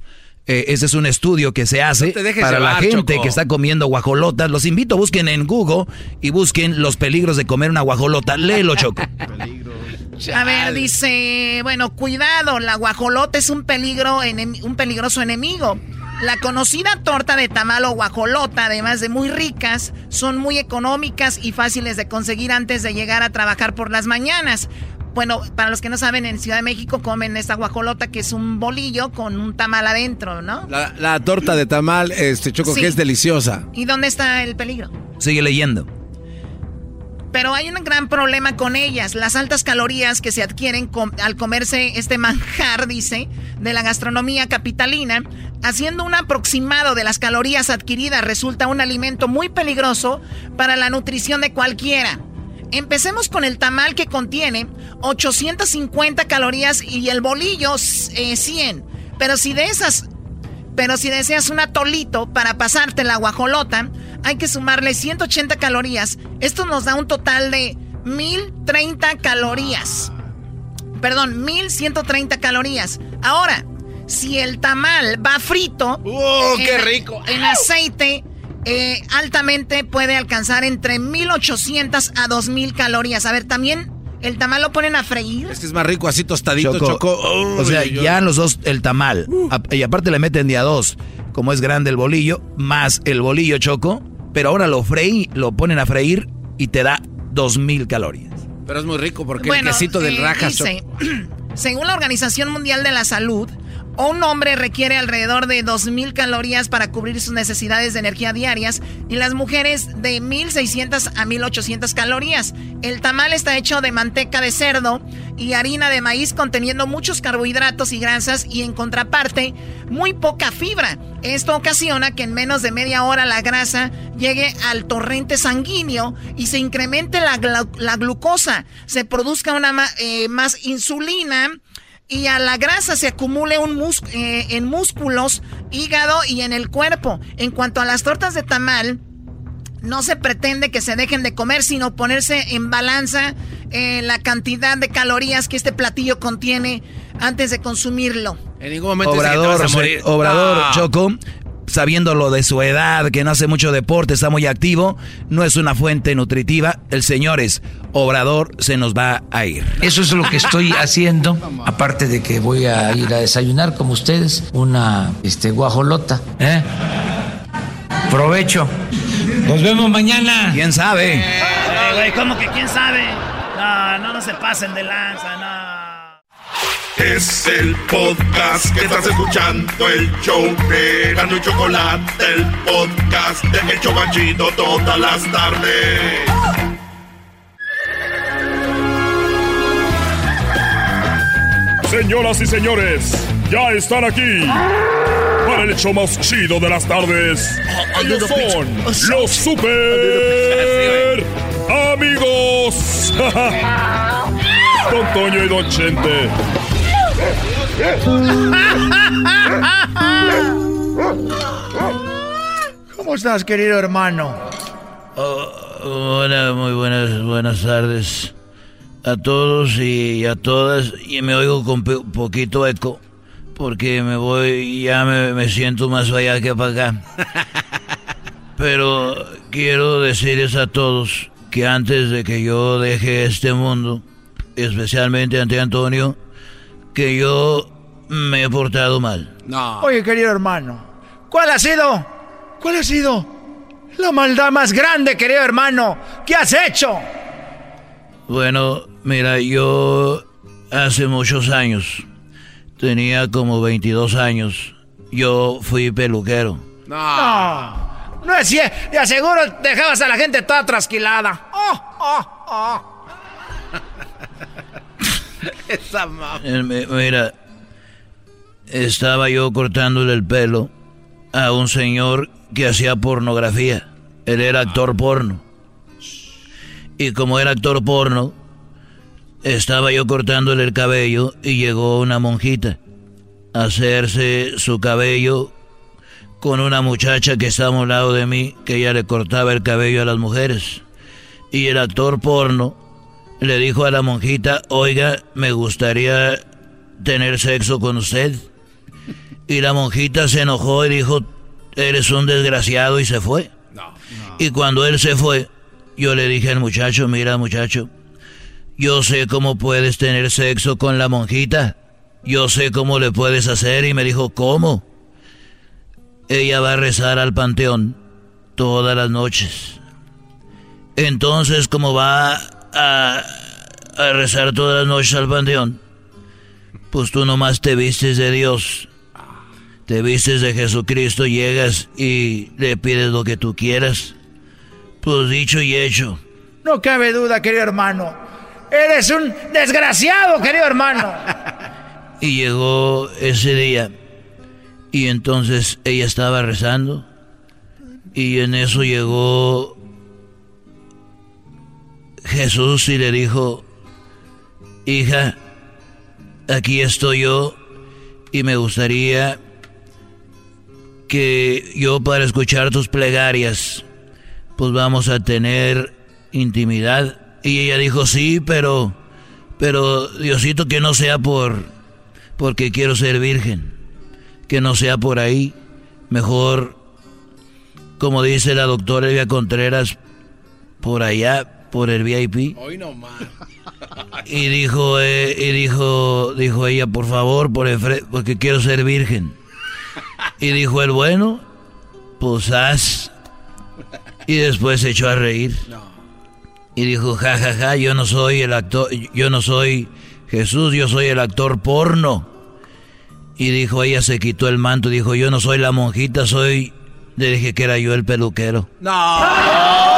Eh, ese es un estudio que se hace No para la gente Choco. que está comiendo guajolotas. Los invito, busquen en Google y busquen los peligros de comer una guajolota. Léelo, Choco. A ver, dice, bueno, cuidado, la guajolota es un peligro, un peligroso enemigo. La conocida torta de tamal o guajolota, además de muy ricas, son muy económicas y fáciles de conseguir antes de llegar a trabajar por las mañanas. Bueno, para los que no saben, en Ciudad de México comen esta guajolota que es un bolillo con un tamal adentro, ¿no? La, la torta de tamal, este Choco, Sí. que es deliciosa. ¿Y dónde está el peligro? Sigue leyendo. Pero hay un gran problema con ellas, las altas calorías que se adquieren al comerse este manjar, dice, de la gastronomía capitalina. Haciendo un aproximado de las calorías adquiridas resulta un alimento muy peligroso para la nutrición de cualquiera. Empecemos con el tamal que contiene 850 calorías y el bolillo eh, 100. Pero si de esas pero si deseas un atolito para pasarte la guajolota, hay que sumarle 180 calorías. Esto nos da un total de 1030 calorías. Perdón, 1130 calorías. Ahora, si el tamal va frito, qué en- rico! En aceite, eh, altamente puede alcanzar entre 1800 a 2000 calorías. A ver, también el tamal lo ponen a freír. Es que es más rico así tostadito, Choco. Choco, o sea, ya los dos, el tamal. A- y aparte le meten día dos, como es grande el bolillo, más el bolillo choco. Pero ahora lo freí, lo ponen a freír y te da dos mil calorías. Pero es muy rico porque Bueno, el quesito del eh, rajas, según la Organización Mundial de la Salud, un hombre requiere alrededor de 2.000 calorías para cubrir sus necesidades de energía diarias y las mujeres de 1.600 a 1.800 calorías. El tamal está hecho de manteca de cerdo y harina de maíz conteniendo muchos carbohidratos y grasas y en contraparte muy poca fibra. Esto ocasiona que en menos de media hora la grasa llegue al torrente sanguíneo y se incremente la, glu- la glucosa, se produzca una eh, más insulina y a la grasa se acumule un mus- eh, en músculos, hígado y en el cuerpo. En cuanto a las tortas de tamal, no se pretende que se dejen de comer, sino ponerse en balanza eh, la cantidad de calorías que este platillo contiene antes de consumirlo. En ningún momento dice que te Obrador, vas a morir. Obrador Ah. Choco, sabiendo lo de su edad, que no hace mucho deporte, está muy activo, no es una fuente nutritiva. El señor es Obrador, se nos va a ir. Eso es lo que estoy haciendo, aparte de que voy a ir a desayunar como ustedes, una este, guajolota. ¿eh? Provecho. Nos vemos mañana. ¿Quién sabe? Eh, güey, ¿cómo que quién sabe? No, no, no se pasen de lanza, no. Es el podcast que estás escuchando, el show de Gano y Chocolate, el podcast de El Chobachito todas las tardes. Señoras y señores, ya están aquí para el hecho más chido de las tardes. Ellos son los super amigos. Don Toño y Don Chente. ¿Cómo estás, querido hermano? Oh, hola, muy buenas, buenas tardes a todos y a todas. Y me oigo con poquito eco porque me voy, ya me, me siento más allá que para acá. Pero quiero decirles a todos que antes de que yo deje este mundo, especialmente ante Antonio, que yo me he portado mal. No. Oye, querido hermano, ¿cuál ha sido? ¿Cuál ha sido la maldad más grande, querido hermano? ¿Qué has hecho? Bueno, mira, yo hace muchos años, tenía como 22 años, yo fui peluquero. No, no es cierto. Te aseguro dejabas a la gente toda trasquilada. Oh, oh, oh. Esa mamá. Eh, mi- Mira, estaba yo cortándole el pelo a un señor que hacía pornografía. Él era actor porno. Y como era actor porno, estaba yo cortándole el cabello y llegó una monjita a hacerse su cabello con una muchacha que estaba a un lado de mí, que ella le cortaba el cabello a las mujeres. Y el actor porno le dijo a la monjita, oiga, me gustaría tener sexo con usted. Y la monjita se enojó y dijo, eres un desgraciado y se fue. Y cuando él se fue, yo le dije al muchacho, mira muchacho, yo sé cómo puedes tener sexo con la monjita. Yo sé cómo le puedes hacer y me dijo, ¿cómo? Ella va a rezar al panteón todas las noches. Entonces, como va a, a rezar todas las noches al panteón, pues tú nomás te vistes de Dios, te vistes de Jesucristo, llegas y le pides lo que tú quieras. Pues dicho y hecho. No cabe duda, querido hermano. Eres un desgraciado, querido hermano. Y llegó ese día. Y entonces ella estaba rezando. Y en eso llegó Jesús y le dijo, hija, aquí estoy yo y me gustaría que yo para escuchar tus plegarias, pues vamos a tener intimidad. Y ella dijo, sí, pero, pero Diosito que no sea por, porque quiero ser virgen, que no sea por ahí, mejor, como dice la doctora Elvia Contreras, por allá, por el VIP. Hoy no más. Y dijo, eh, y dijo, dijo ella, por favor, por el fre- porque quiero ser virgen. Y dijo el bueno, pues haz. Y después se echó a reír. Y dijo, ja, ja, ja, yo no soy el actor, yo no soy Jesús, yo soy el actor porno. Y dijo, ella se quitó el manto, dijo, yo no soy la monjita, soy... Le dije que era yo el peluquero. ¡Se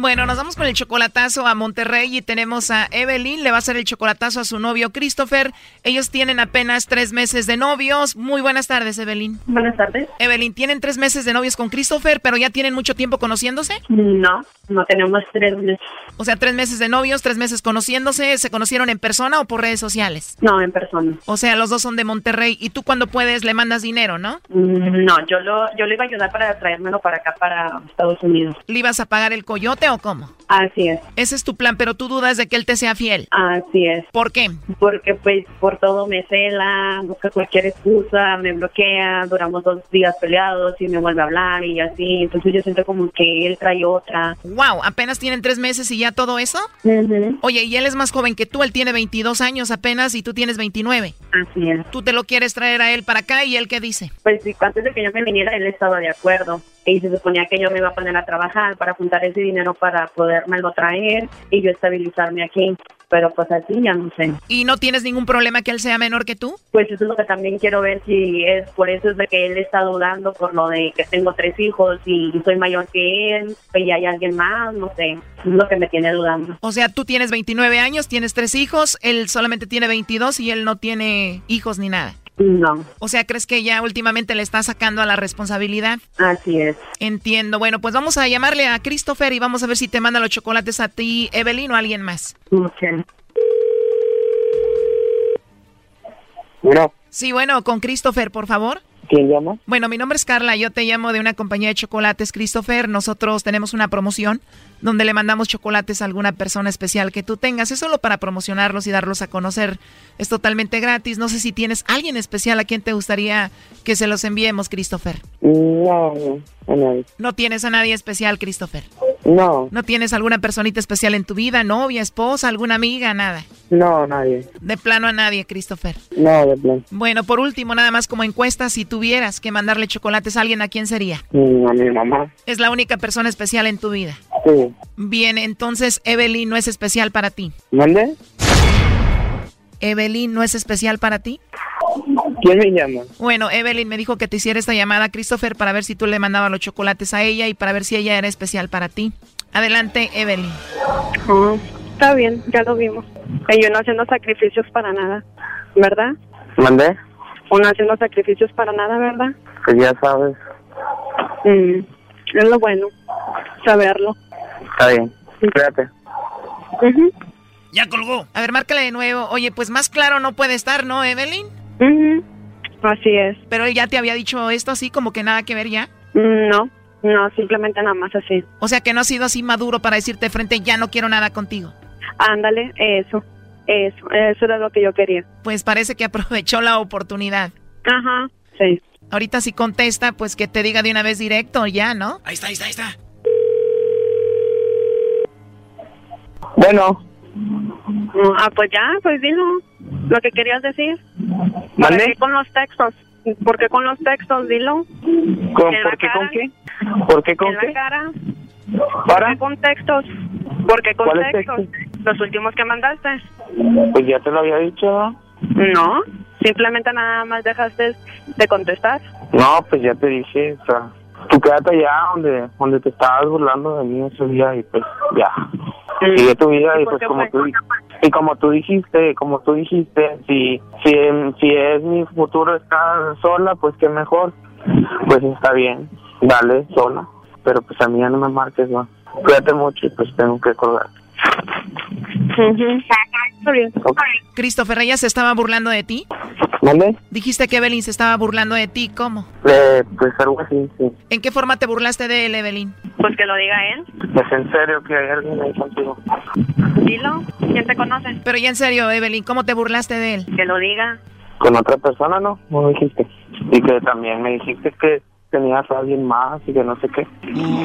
Bueno, nos vamos con el chocolatazo a Monterrey y tenemos a Evelyn, le va a hacer el chocolatazo a su novio Christopher. Ellos tienen apenas tres meses de novios. Muy buenas tardes, Evelyn. Buenas tardes. Evelyn, ¿tienen tres meses de novios con Christopher, pero ya tienen mucho tiempo conociéndose? No, no tenemos tres meses. O sea, tres meses de novios, tres meses conociéndose. ¿Se conocieron en persona o por redes sociales? No, en persona. O sea, los dos son de Monterrey y tú cuando puedes le mandas dinero, ¿no? Mm, No, yo lo, yo le iba a ayudar para traérmelo para acá, para Estados Unidos. ¿Le ibas a pagar el coyote o cómo? Así es. Ese es tu plan, pero tú dudas de que él te sea fiel. Así es. ¿Por qué? Porque pues por todo me cela, busca cualquier excusa, me bloquea, duramos dos días peleados y me vuelve a hablar y así. Entonces yo siento como que él trae otra. Wow, apenas tienen tres meses y ya todo eso. Oye, y él es más joven que tú, él tiene 22 años apenas y tú tienes 29. Así es. Tú te lo quieres traer a él para acá y él qué dice. Pues antes de que yo me viniera, él estaba de acuerdo. Y se suponía que yo me iba a poner a trabajar para juntar ese dinero para podérmelo traer y yo estabilizarme aquí. Pero pues así ya no sé. ¿Y no tienes ningún problema que él sea menor que tú? Pues eso es lo que también quiero ver si es por eso es de que él está dudando por lo de que tengo tres hijos y soy mayor que él, que ya hay alguien más, no sé. Es lo que me tiene dudando. O sea, tú tienes 29 años, tienes tres hijos, él solamente tiene 22 y él no tiene hijos ni nada. No. O sea, ¿crees que ya últimamente le está sacando a la responsabilidad? Así es. Entiendo. Bueno, pues vamos a llamarle a Christopher y vamos a ver si te manda los chocolates a ti, Evelyn, o a alguien más. Ok. Bueno, Sí, bueno, con Christopher, por favor. ¿Quién llama? Bueno, mi nombre es Carla, yo te llamo de una compañía de chocolates, Christopher. Nosotros tenemos una promoción donde le mandamos chocolates a alguna persona especial que tú tengas. Es solo para promocionarlos y darlos a conocer. Es totalmente gratis. No sé si tienes alguien especial a quien te gustaría que se los enviemos, Christopher. No, no, a nadie. No tienes a nadie especial, Christopher. No, No tienes alguna personita especial en tu vida, novia, esposa, alguna amiga, nada. no, nadie. De plano a nadie, Christopher. No, de plan. Bueno, por último, nada más como encuesta, si tuvieras que mandarle chocolates a alguien, ¿a quién sería? Mm, A mi mamá. Es la única persona especial en tu vida. Sí. Bien, entonces Evelyn no es especial para ti. ¿Mande? Evelyn no es especial para ti. ¿Quién me llama? Bueno, Evelyn me dijo que te hiciera esta llamada a Christopher para ver si tú le mandabas los chocolates a ella y para ver si ella era especial para ti. Adelante, Evelyn. Ah, está bien, ya lo vimos. Y yo no haciendo sacrificios para nada, ¿verdad? ¿Mandé? Uno haciendo sacrificios para nada, ¿verdad? Pues ya sabes. Mm, es lo bueno, saberlo. Está bien. Cuídate. Ujú, Ya colgó. A ver, márcale de nuevo. Oye, pues más claro no puede estar, ¿no, Evelyn? Ujú. Así es. Pero él ya te había dicho esto así, como que nada que ver ya. Mm, No, no, simplemente nada más así. O sea que no ha sido así maduro para decirte de frente, ya no quiero nada contigo. Ándale, eso, eso, eso era lo que yo quería. Pues parece que aprovechó la oportunidad. Ajá, sí. Ahorita si contesta, pues que te diga de una vez directo, ya, ¿no? Ahí está, ahí está, ahí está. Bueno, Ah, pues ya, pues dilo lo que querías decir. ¿Por qué con los textos? ¿Por qué con los textos? Dilo. ¿Con, ¿En la ¿por qué cara? con qué? ¿Por qué con en la qué? cara. ¿Por ¿Para? qué con textos? ¿Por qué con ¿Cuáles textos? Los últimos que mandaste. Pues ya te lo había dicho. ¿no? No, simplemente nada más dejaste de contestar. No, pues ya te dije, o sea, tú quédate allá donde, donde te estabas burlando de mí ese día y pues ya. Sigue tu vida y pues como fue? tú y como tú dijiste, como tú dijiste, si si si es mi futuro estar sola, pues qué mejor. Pues está bien, dale sola, pero pues a mí ya no me marques, va. Cuídate mucho y pues tengo que colgar. Está bien. Christopher, ¿ella se estaba burlando de ti? ¿Vale? Dijiste que Evelyn se estaba burlando de ti, ¿cómo? Eh, pues algo así, sí. ¿En qué forma te burlaste de él, Evelyn? Pues que lo diga él. Pues en serio que hay alguien ahí contigo. Dilo. ¿Quién te conoce? Pero ya en serio, Evelyn, ¿cómo te burlaste de él? Que lo diga. Con otra persona, ¿no? No dijiste. Y que también me dijiste que tenías a alguien más y que no sé qué.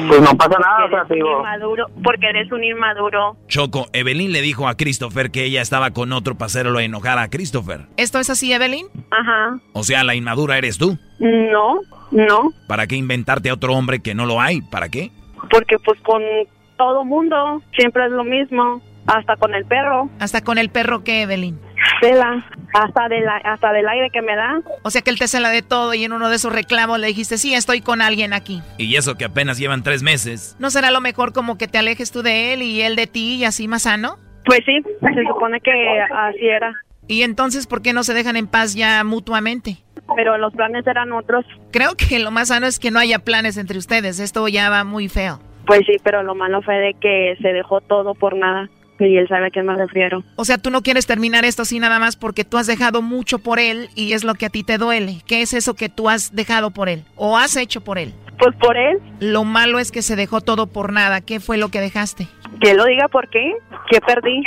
Pues no pasa nada, o sea, te digo... Inmaduro, porque eres un inmaduro. Choco, Evelyn le dijo a Christopher que ella estaba con otro para hacerlo enojar a Christopher. ¿Esto es así, Evelyn? Ajá. O sea, la inmadura eres tú. No, no, ¿Para qué inventarte a otro hombre que no lo hay? ¿Para qué? porque pues con todo mundo siempre es lo mismo, hasta con el perro. ¿Hasta con el perro que Evelyn? Cela hasta, de la, hasta del aire que me da. O sea que él te cela de todo y en uno de esos reclamos le dijiste, sí, estoy con alguien aquí. Y eso que apenas llevan tres meses. ¿No será lo mejor como que te alejes tú de él y él de ti y así más sano? Pues sí, se supone que así era. ¿Y entonces por qué no se dejan en paz ya mutuamente? Pero los planes eran otros. Creo que lo más sano es que no haya planes entre ustedes. Esto ya va muy feo. Pues sí, pero lo malo fue de que se dejó todo por nada. Y él sabe a quién me refiero. O sea, tú no quieres terminar esto así nada más porque tú has dejado mucho por él y es lo que a ti te duele. ¿Qué es eso que tú has dejado por él o has hecho por él? Pues por él. Lo malo es que se dejó todo por nada. ¿Qué fue lo que dejaste? Que lo diga por qué. ¿Qué perdí?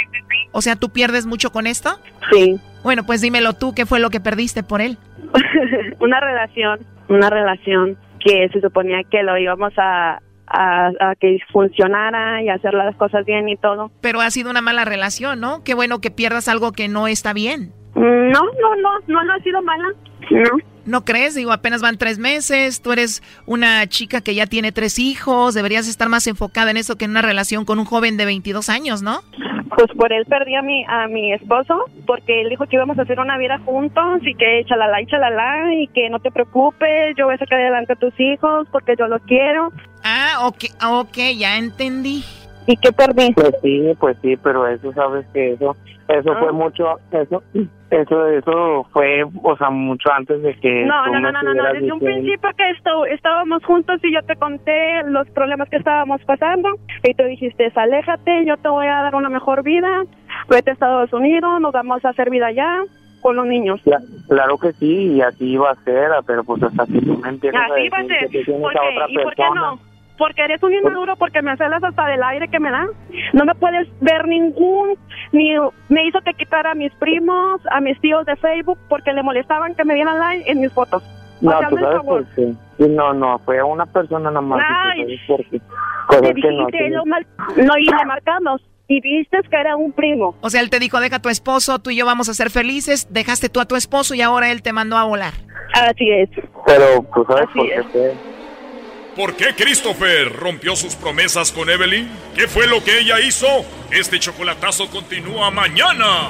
O sea, ¿tú pierdes mucho con esto? Sí. Bueno, pues dímelo tú, ¿qué fue lo que perdiste por él? una relación, una relación que se suponía que lo íbamos a, a, a, que funcionara y hacer las cosas bien y todo. Pero ha sido una mala relación, ¿no? Qué bueno que pierdas algo que no está bien. No, no, no, no, no ha sido mala. No. ¿No crees? Digo, apenas van tres meses, tú eres una chica que ya tiene tres hijos, deberías estar más enfocada en eso que en una relación con un joven de 22 años, ¿no? Pues por él perdí a mi, a mi esposo, porque él dijo que íbamos a hacer una vida juntos y que chalala y chalala y que no te preocupes, yo voy a sacar adelante a tus hijos porque yo los quiero. Ah, ok, ok, ya entendí. ¿Y qué perdí? Pues sí, pues sí, pero eso sabes que eso, eso Ah. fue mucho, eso, eso, eso fue, o sea, mucho antes de que. No, tú no, no, no, no, no, desde un diciendo- principio que esto, estábamos juntos y yo te conté los problemas que estábamos pasando y tú dijiste, aléjate, yo te voy a dar una mejor vida, vete a Estados Unidos, nos vamos a hacer vida allá con los niños. Cla- Claro que sí, y así iba a ser, pero pues hasta que tú me a Así va a decir ser. que tienes ¿Por a otra ¿Y por qué persona. no? Porque eres un inmaduro, porque me celas hasta del aire que me da. No me puedes ver ningún, ni me hizo que quitara a mis primos, a mis tíos de Facebook, porque le molestaban que me dieran like en mis fotos. No, O sea, tú el sabes por qué. Sí, No, no, fue una persona nada más. y tú Ay. sabes por qué. Te Cosas que no lo mal- no, y le marcamos. Y viste que era un primo. O sea, él te dijo, deja a tu esposo, tú y yo vamos a ser felices, dejaste tú a tu esposo y ahora él te mandó a volar. Así es. Pero tú sabes Así por qué es. ¿Por qué Christopher rompió sus promesas con Evelyn? ¿Qué fue lo que ella hizo? Este chocolatazo continúa mañana.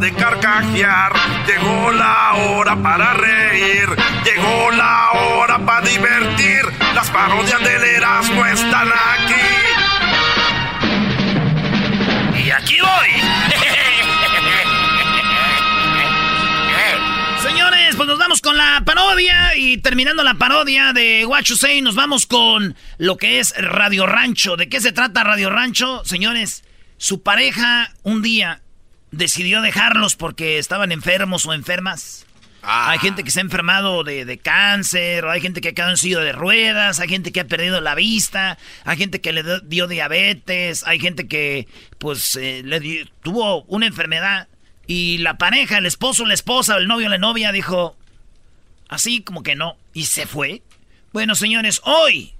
de carcajear, llegó la hora para reír, llegó la hora para divertir. Las parodias del Erasmo están aquí. Y aquí voy. Señores, pues nos vamos con la parodia y terminando la parodia de What You Say, nos vamos con lo que es Radio Rancho. ¿De qué se trata Radio Rancho? Señores, su pareja un día decidió dejarlos porque estaban enfermos o enfermas. Hay gente que se ha enfermado de, de cáncer, o hay gente que ha quedado en silla de ruedas, hay gente que ha perdido la vista, hay gente que le dio, dio diabetes, hay gente que pues eh, le di- tuvo una enfermedad y la pareja, el esposo, la esposa, el novio, la novia dijo así como que no y se fue. Bueno, señores, hoy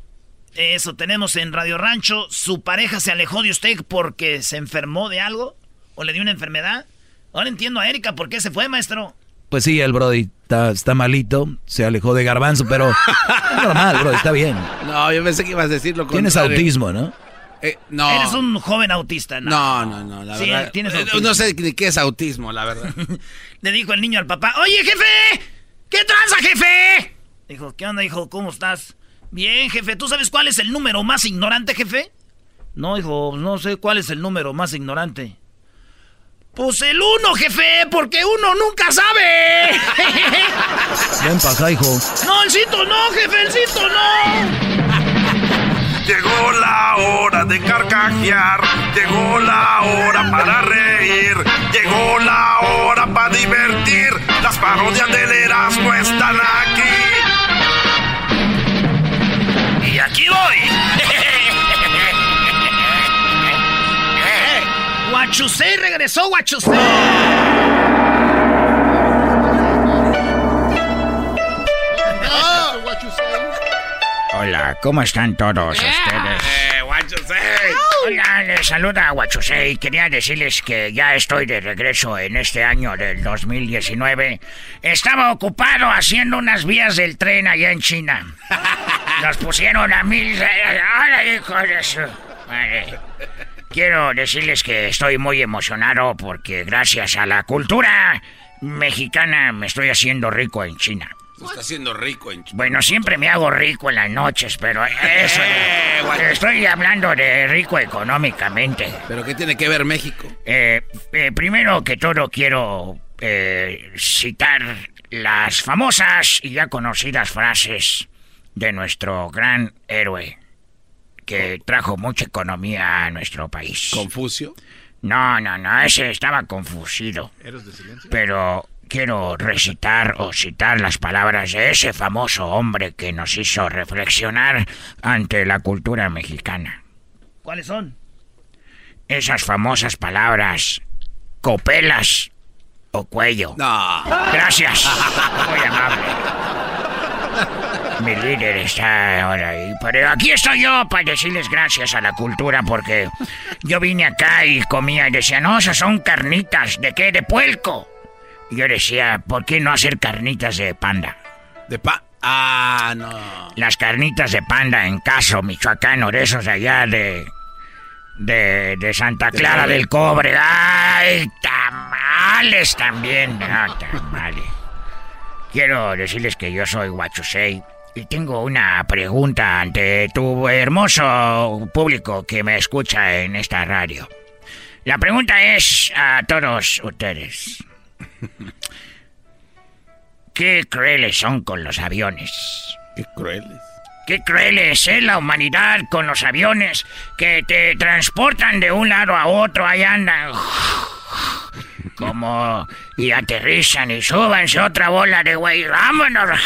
eso tenemos en Radio Rancho, su pareja se alejó de usted porque se enfermó de algo o le dio una enfermedad. Ahora entiendo a Erika por qué se fue, maestro. Pues sí, el Brody está, está malito, se alejó de Garbanzo, pero es normal, Brody, está bien. No, yo pensé que ibas a decir lo Tienes autismo, ¿no? Eh, no. Eres un joven autista, ¿no? No, no, no, la Sí, verdad. tienes eh, autismo. No sé ni qué es autismo, la verdad. Le dijo el niño al papá, oye, jefe, ¿qué tranza, jefe? Dijo, ¿qué onda, hijo? ¿Cómo estás? Bien, jefe, ¿tú sabes cuál es el número más ignorante, jefe? No, hijo, no sé cuál es el número más ignorante. Pues el uno, jefe, porque uno nunca sabe. Ven para acá, hijo. no, el cito no, jefe, el cito no. Llegó la hora de carcajear, llegó la hora para reír, llegó la hora para divertir. Las parodias del Erasmo están aquí. Y aquí voy. Guachusei regresó, Guachusei. Hola, ¿cómo están todos yeah. ustedes? Eh, Hola, les saluda Guachusei. Quería decirles que ya estoy de regreso en este año del 2019. Estaba ocupado haciendo unas vías del tren allá en China. Nos pusieron a mil... Eh, ¡Hola, hijo de su... Vale. Quiero decirles que estoy muy emocionado porque gracias a la cultura mexicana me estoy haciendo rico en China. Se está haciendo rico en Bueno, siempre me hago rico en las noches, pero eso... Eh, estoy hablando de rico económicamente. ¿Pero qué tiene que ver México? Eh, eh, primero que todo quiero eh, citar las famosas y ya conocidas frases de nuestro gran héroe que trajo mucha economía a nuestro país. ¿Confucio? No, no, no, ese estaba confusido. ¿Eres de silencio? Pero quiero recitar o citar las palabras de ese famoso hombre que nos hizo reflexionar ante la cultura mexicana. ¿Cuáles son? Esas famosas palabras, copelas o cuello. No. Gracias. Muy amable. Mi líder está ahora ahí. Pero aquí estoy yo para decirles gracias a la cultura porque yo vine acá y comía y decía, no, esas son carnitas. ¿De qué? De puerco. Y yo decía, ¿por qué no hacer carnitas de panda? ¿De pa? Ah, no. Las carnitas de panda en Caso, Michoacán, o de esos de allá de... De, de Santa Clara del Cobre. ¡Ay, tamales también! No, tamales. Quiero decirles que yo soy Huachusei y tengo una pregunta ante tu hermoso público que me escucha en esta radio. La pregunta es a todos ustedes. ¿Qué crueles son con los aviones? Qué crueles. Qué crueles es la humanidad con los aviones que te transportan de un lado a otro, ahí andan. Como y aterrizan y súbanse otra bola de güey, vámonos.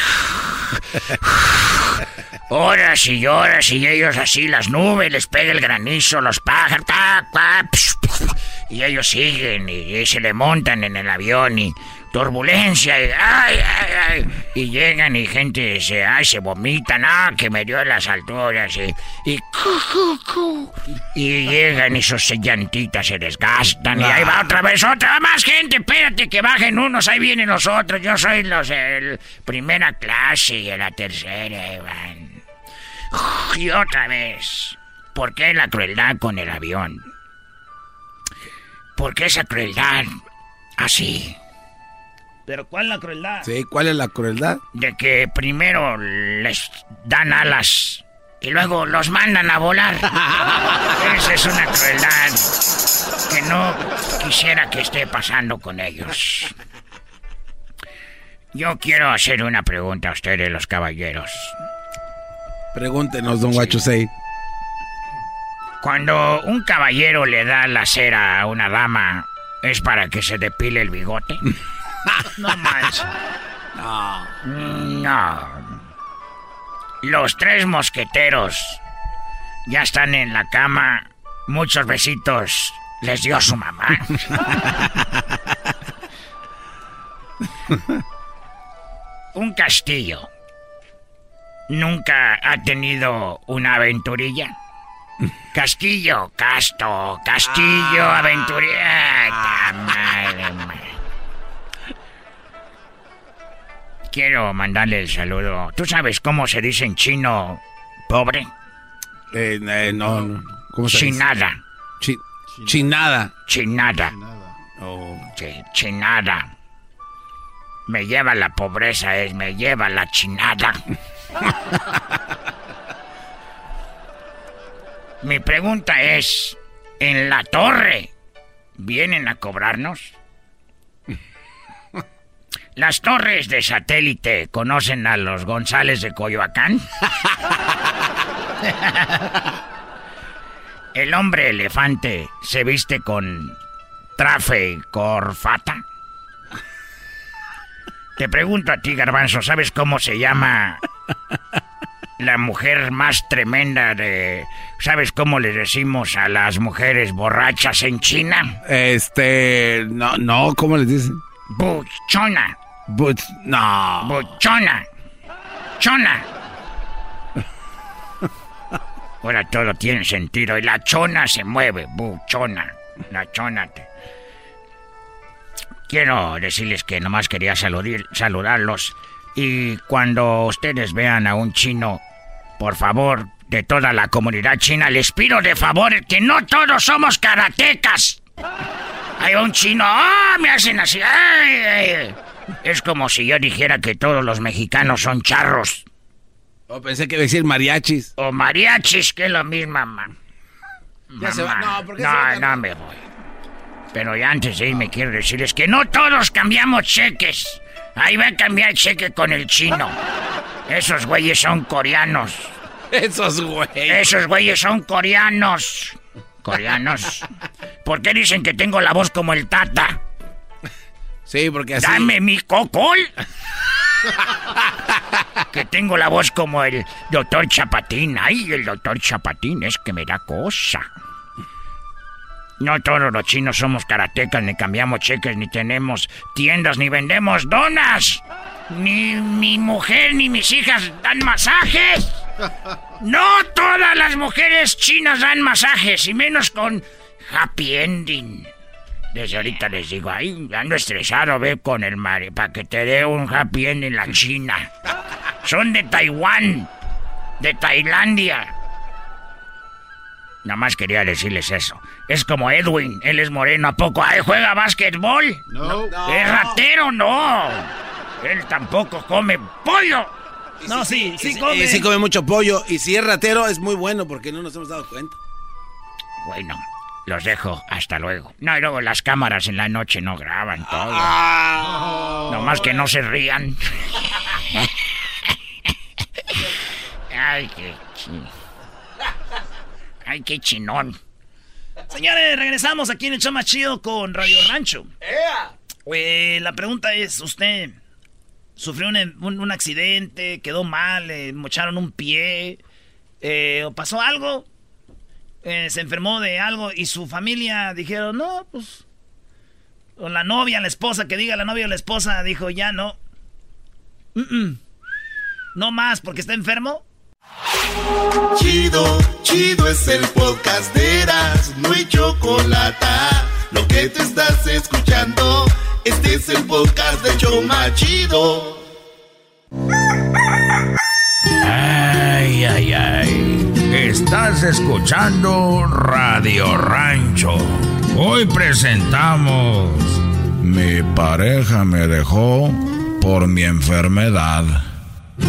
Horas y horas y ellos así, las nubes, les pega el granizo, los pájaros, tac, tac, psh, psh, y ellos siguen y, y se le montan en el avión y turbulencia y ay, ay, ay, y llegan y gente se, ay, se vomitan, ah, que me dio las alturas y, y, cu, cu, cu, y llegan y sus llantitas se desgastan y ahí va otra vez otra más gente, espérate que bajen unos, ahí vienen los otros, yo soy los de primera clase y la tercera ahí van. Y otra vez, ¿por qué la crueldad con el avión? ¿Por qué esa crueldad así? ¿Pero cuál es la crueldad? Sí, ¿cuál es la crueldad? De que primero les dan alas y luego los mandan a volar. Esa es una crueldad que no quisiera que esté pasando con ellos. Yo quiero hacer una pregunta a ustedes, los caballeros. Pregúntenos, don Guachusei. Cuando un caballero le da la cera a una dama, ¿es para que se depile el bigote? No manches. No. No. Los tres mosqueteros ya están en la cama. Muchos besitos les dio su mamá. Un castillo. ¿Nunca ha tenido una aventurilla? Castillo, casto, castillo, aventurilla. Ta madre, madre. Quiero mandarle el saludo. ¿Tú sabes cómo se dice en chino pobre? Eh, eh, no, no. ¿Cómo se dice? Chinada. Chi- chinada. Chinada. Oh. Sí, chinada. Me lleva la pobreza, es, me lleva la chinada. Mi pregunta es, ¿en la torre vienen a cobrarnos? ¿Las torres de satélite conocen a los González de Coyoacán? ¿El hombre elefante se viste con trafe y corfata? Te pregunto a ti, Garbanzo, ¿sabes cómo se llama la mujer más tremenda de... ¿Sabes cómo le decimos a las mujeres borrachas en China? Este. No, no, ¿cómo les dicen? Buchona. But, no. Buchona. Chona. Ahora todo tiene sentido. Y la chona se mueve, buchona. La chona. Quiero decirles que nomás quería saludir- saludarlos. Y cuando ustedes vean a un chino, por favor, de toda la comunidad china, les pido de favor que no todos somos karatecas. Hay un chino, ¡ah! Me hacen así, ¡ay! ay! Es como si yo dijera que todos los mexicanos son charros. Oh, pensé que iba a decir mariachis. O mariachis, que es lo mismo, mamá. Ya se va. No, ¿por qué no, se va? no me voy. Pero ya antes de irme quiero decirles que no todos cambiamos cheques. Ahí va a cambiar cheque con el chino. Esos güeyes son coreanos. Esos güeyes. Esos güeyes son coreanos. Coreanos. ¿Por qué dicen que tengo la voz como el tata? Dame mi cocol. que tengo la voz como el doctor Chapatín. Ay, el doctor Chapatín es que me da cosa. No todos los chinos somos karatecas, ni cambiamos cheques, ni tenemos tiendas, ni vendemos donas. Ni mi mujer ni mis hijas dan masajes. No todas las mujeres chinas dan masajes, y menos con happy ending. Desde ahorita les digo, ay, ando estresado, ve con el mare, para que te dé un happy ending en la China. Son de Taiwán, de Tailandia. Nada más quería decirles eso. Es como Edwin, él es moreno, ¿a poco? Ay, ¿juega básquetbol? No. ¿Es ratero? No. Él tampoco come pollo. No, sí, sí come. sí come mucho pollo. Y si es ratero, es muy bueno porque no nos hemos dado cuenta. Bueno, los dejo. Hasta luego. No, y luego las cámaras en la noche no graban todo. Ah. Nomás que no se rían. Ay, qué chin. Ay, qué chinón. Señores, regresamos aquí en el show más chido con Radio Rancho. Eh, la pregunta es, ¿usted sufrió un, un- un accidente, quedó mal, le mocharon un pie, eh, o pasó algo? Eh, se enfermó de algo y su familia dijeron, no, pues... O la novia, la esposa, que diga la novia o la esposa, dijo, ya no. No más, porque está enfermo. Chido, chido es el podcast de Eras, no hay chocolate. Lo que te estás escuchando, este es el podcast de Choma Chido. Ay, ay, ay. Estás escuchando Radio Rancho. Hoy presentamos. Mi pareja me dejó por mi enfermedad.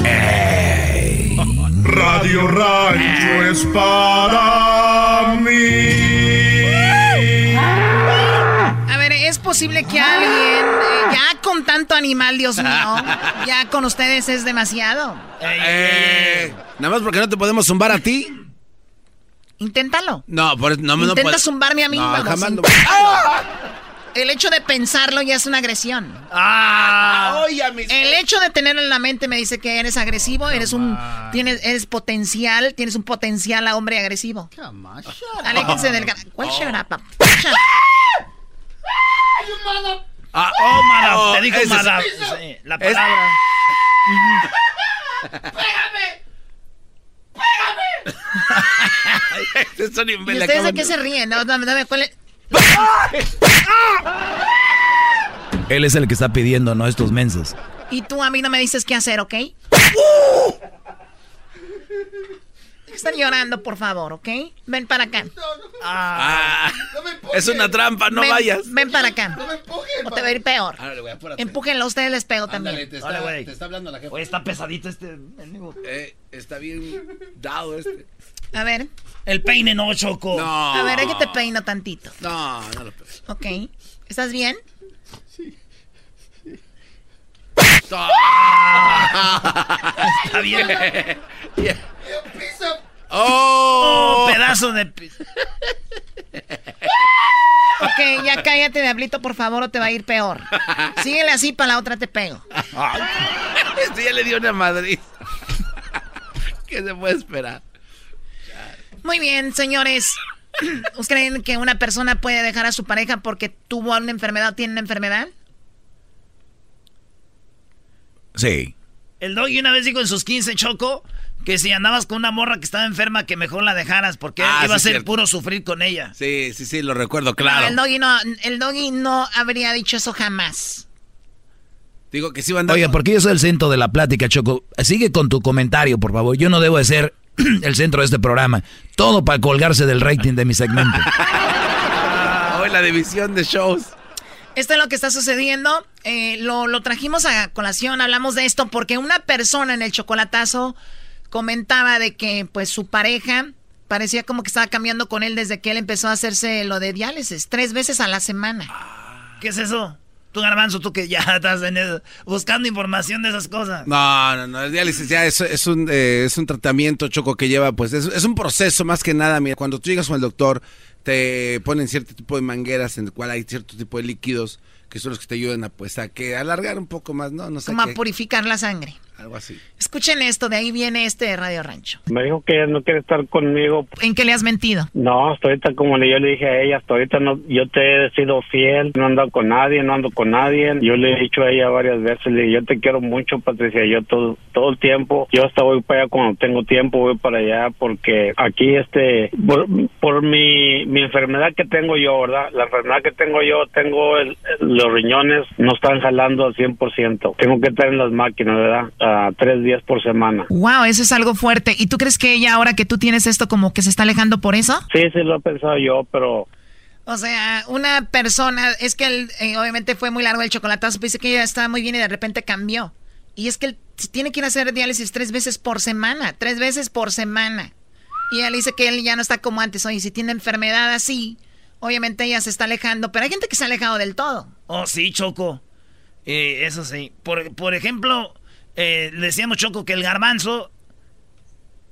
Ey. Radio Rancho es para mí. Posible que alguien, eh, ya con tanto animal, Dios mío, ya con ustedes es demasiado? Eh, Nada más porque no te podemos zumbar a ti. Inténtalo. No, por eso no, no Intenta puedo. zumbarme a mí, No, vamos, jamás lo-. El hecho de pensarlo ya es una agresión. Ah. El hecho de tenerlo en la mente me dice que eres agresivo, eres un tienes eres potencial, tienes un potencial a hombre agresivo. Aléjense del ¿Cuál shut up? Ah, Oh, madam, te dijo es-. Sí, la es- palabra. Eso ni me ¿Y la ustedes de acaban qué de- se ríen? No, dame, dame, ¿cuál es? Él es el que está pidiendo, no estos mensos. Y tú a mí no me dices qué hacer, ¿ok? Están llorando, por favor, ¿ok? Ven para acá. Ah, es una trampa, no ven, vayas. Ven para acá. o te va a ir peor. Güey, apúrate. Empújenlo, a ustedes les pego Ándale, también. te Dale, está, te está hablando la jefa. Oye, está pesadito este. Eh, está bien dado este. A ver, El peine no, Choco. No. a ver, es que te peino tantito. No, no lo puedo. ¿Ok? ¿Estás bien? Está bien. ¡Oh! Oh, pedazo de. Ok, ya cállate, Diablito, por favor, o te va a ir peor. Síguele así, para la otra te pego. Este ya le dio una madriz. ¿Qué se puede esperar? Muy bien, señores. ¿Ustedes creen que una persona puede dejar a su pareja porque tuvo una enfermedad o tiene una enfermedad? Sí. El doggy una vez dijo en sus 15, Choco, que si andabas con una morra que estaba enferma, que mejor la dejaras, porque Ah, iba a ser cierto. puro sufrir con ella. Sí, sí, sí, lo recuerdo, No, claro. el doggy no, el doggy no habría dicho eso jamás. Digo que sí va a andar. Oye, porque yo soy el centro de la plática, Choco. Sigue con tu comentario, por favor. Yo no debo de ser el centro de este programa. Todo para colgarse del rating de mi segmento. Hoy la división de shows. Esto es lo que está sucediendo. Eh, lo, lo trajimos a colación, hablamos de esto porque una persona en el chocolatazo comentaba de que pues su pareja parecía como que estaba cambiando con él desde que él empezó a hacerse lo de diálisis, tres veces a la semana. ¿Qué es eso? Tú, Garbanzo, tú que ya estás en eso, buscando información de esas cosas. No, no, no, el diálisis ya es, es un, eh, es un tratamiento, Choco, que lleva, pues, es, es un proceso más que nada. Mira, cuando tú llegas con el doctor, te ponen cierto tipo de mangueras en el cual hay cierto tipo de líquidos que son los que te ayudan a, pues, a que alargar un poco más, ¿no? No sé Como a purificar la sangre. Algo así. Escuchen esto, de ahí viene este Radio Rancho. Me dijo que ella no quiere estar conmigo. ¿En qué le has mentido? No, hasta ahorita como yo le dije a ella, hasta ahorita no, yo te he sido fiel, no ando con nadie, no ando con nadie. Yo le he dicho a ella varias veces, le dije, yo te quiero mucho, Patricia, yo todo, todo el tiempo, yo hasta voy para allá cuando tengo tiempo, voy para allá porque aquí este, por, por mi, mi enfermedad que tengo yo, ¿verdad? La enfermedad que tengo yo, tengo el- el- los riñones no están jalando al 100%. Tengo que estar en las máquinas, ¿verdad? Tres días por semana. Wow, eso es algo fuerte. ¿Y tú crees que ella, ahora que tú tienes esto, como que se está alejando por eso? Sí, sí lo he pensado yo, pero O sea, una persona, es que él, eh, obviamente fue muy largo el chocolatazo, pero dice que ella estaba muy bien y de repente cambió. Y es que él tiene que ir a hacer diálisis tres veces por semana, tres veces por semana. Y ella le dice que él ya no está como antes. Oye, si tiene enfermedad así, obviamente ella se está alejando, pero hay gente que se ha alejado del todo. Oh, sí, Choco. Eh, eso sí. Por, por ejemplo, eh, le decíamos, Choco, que el garbanzo...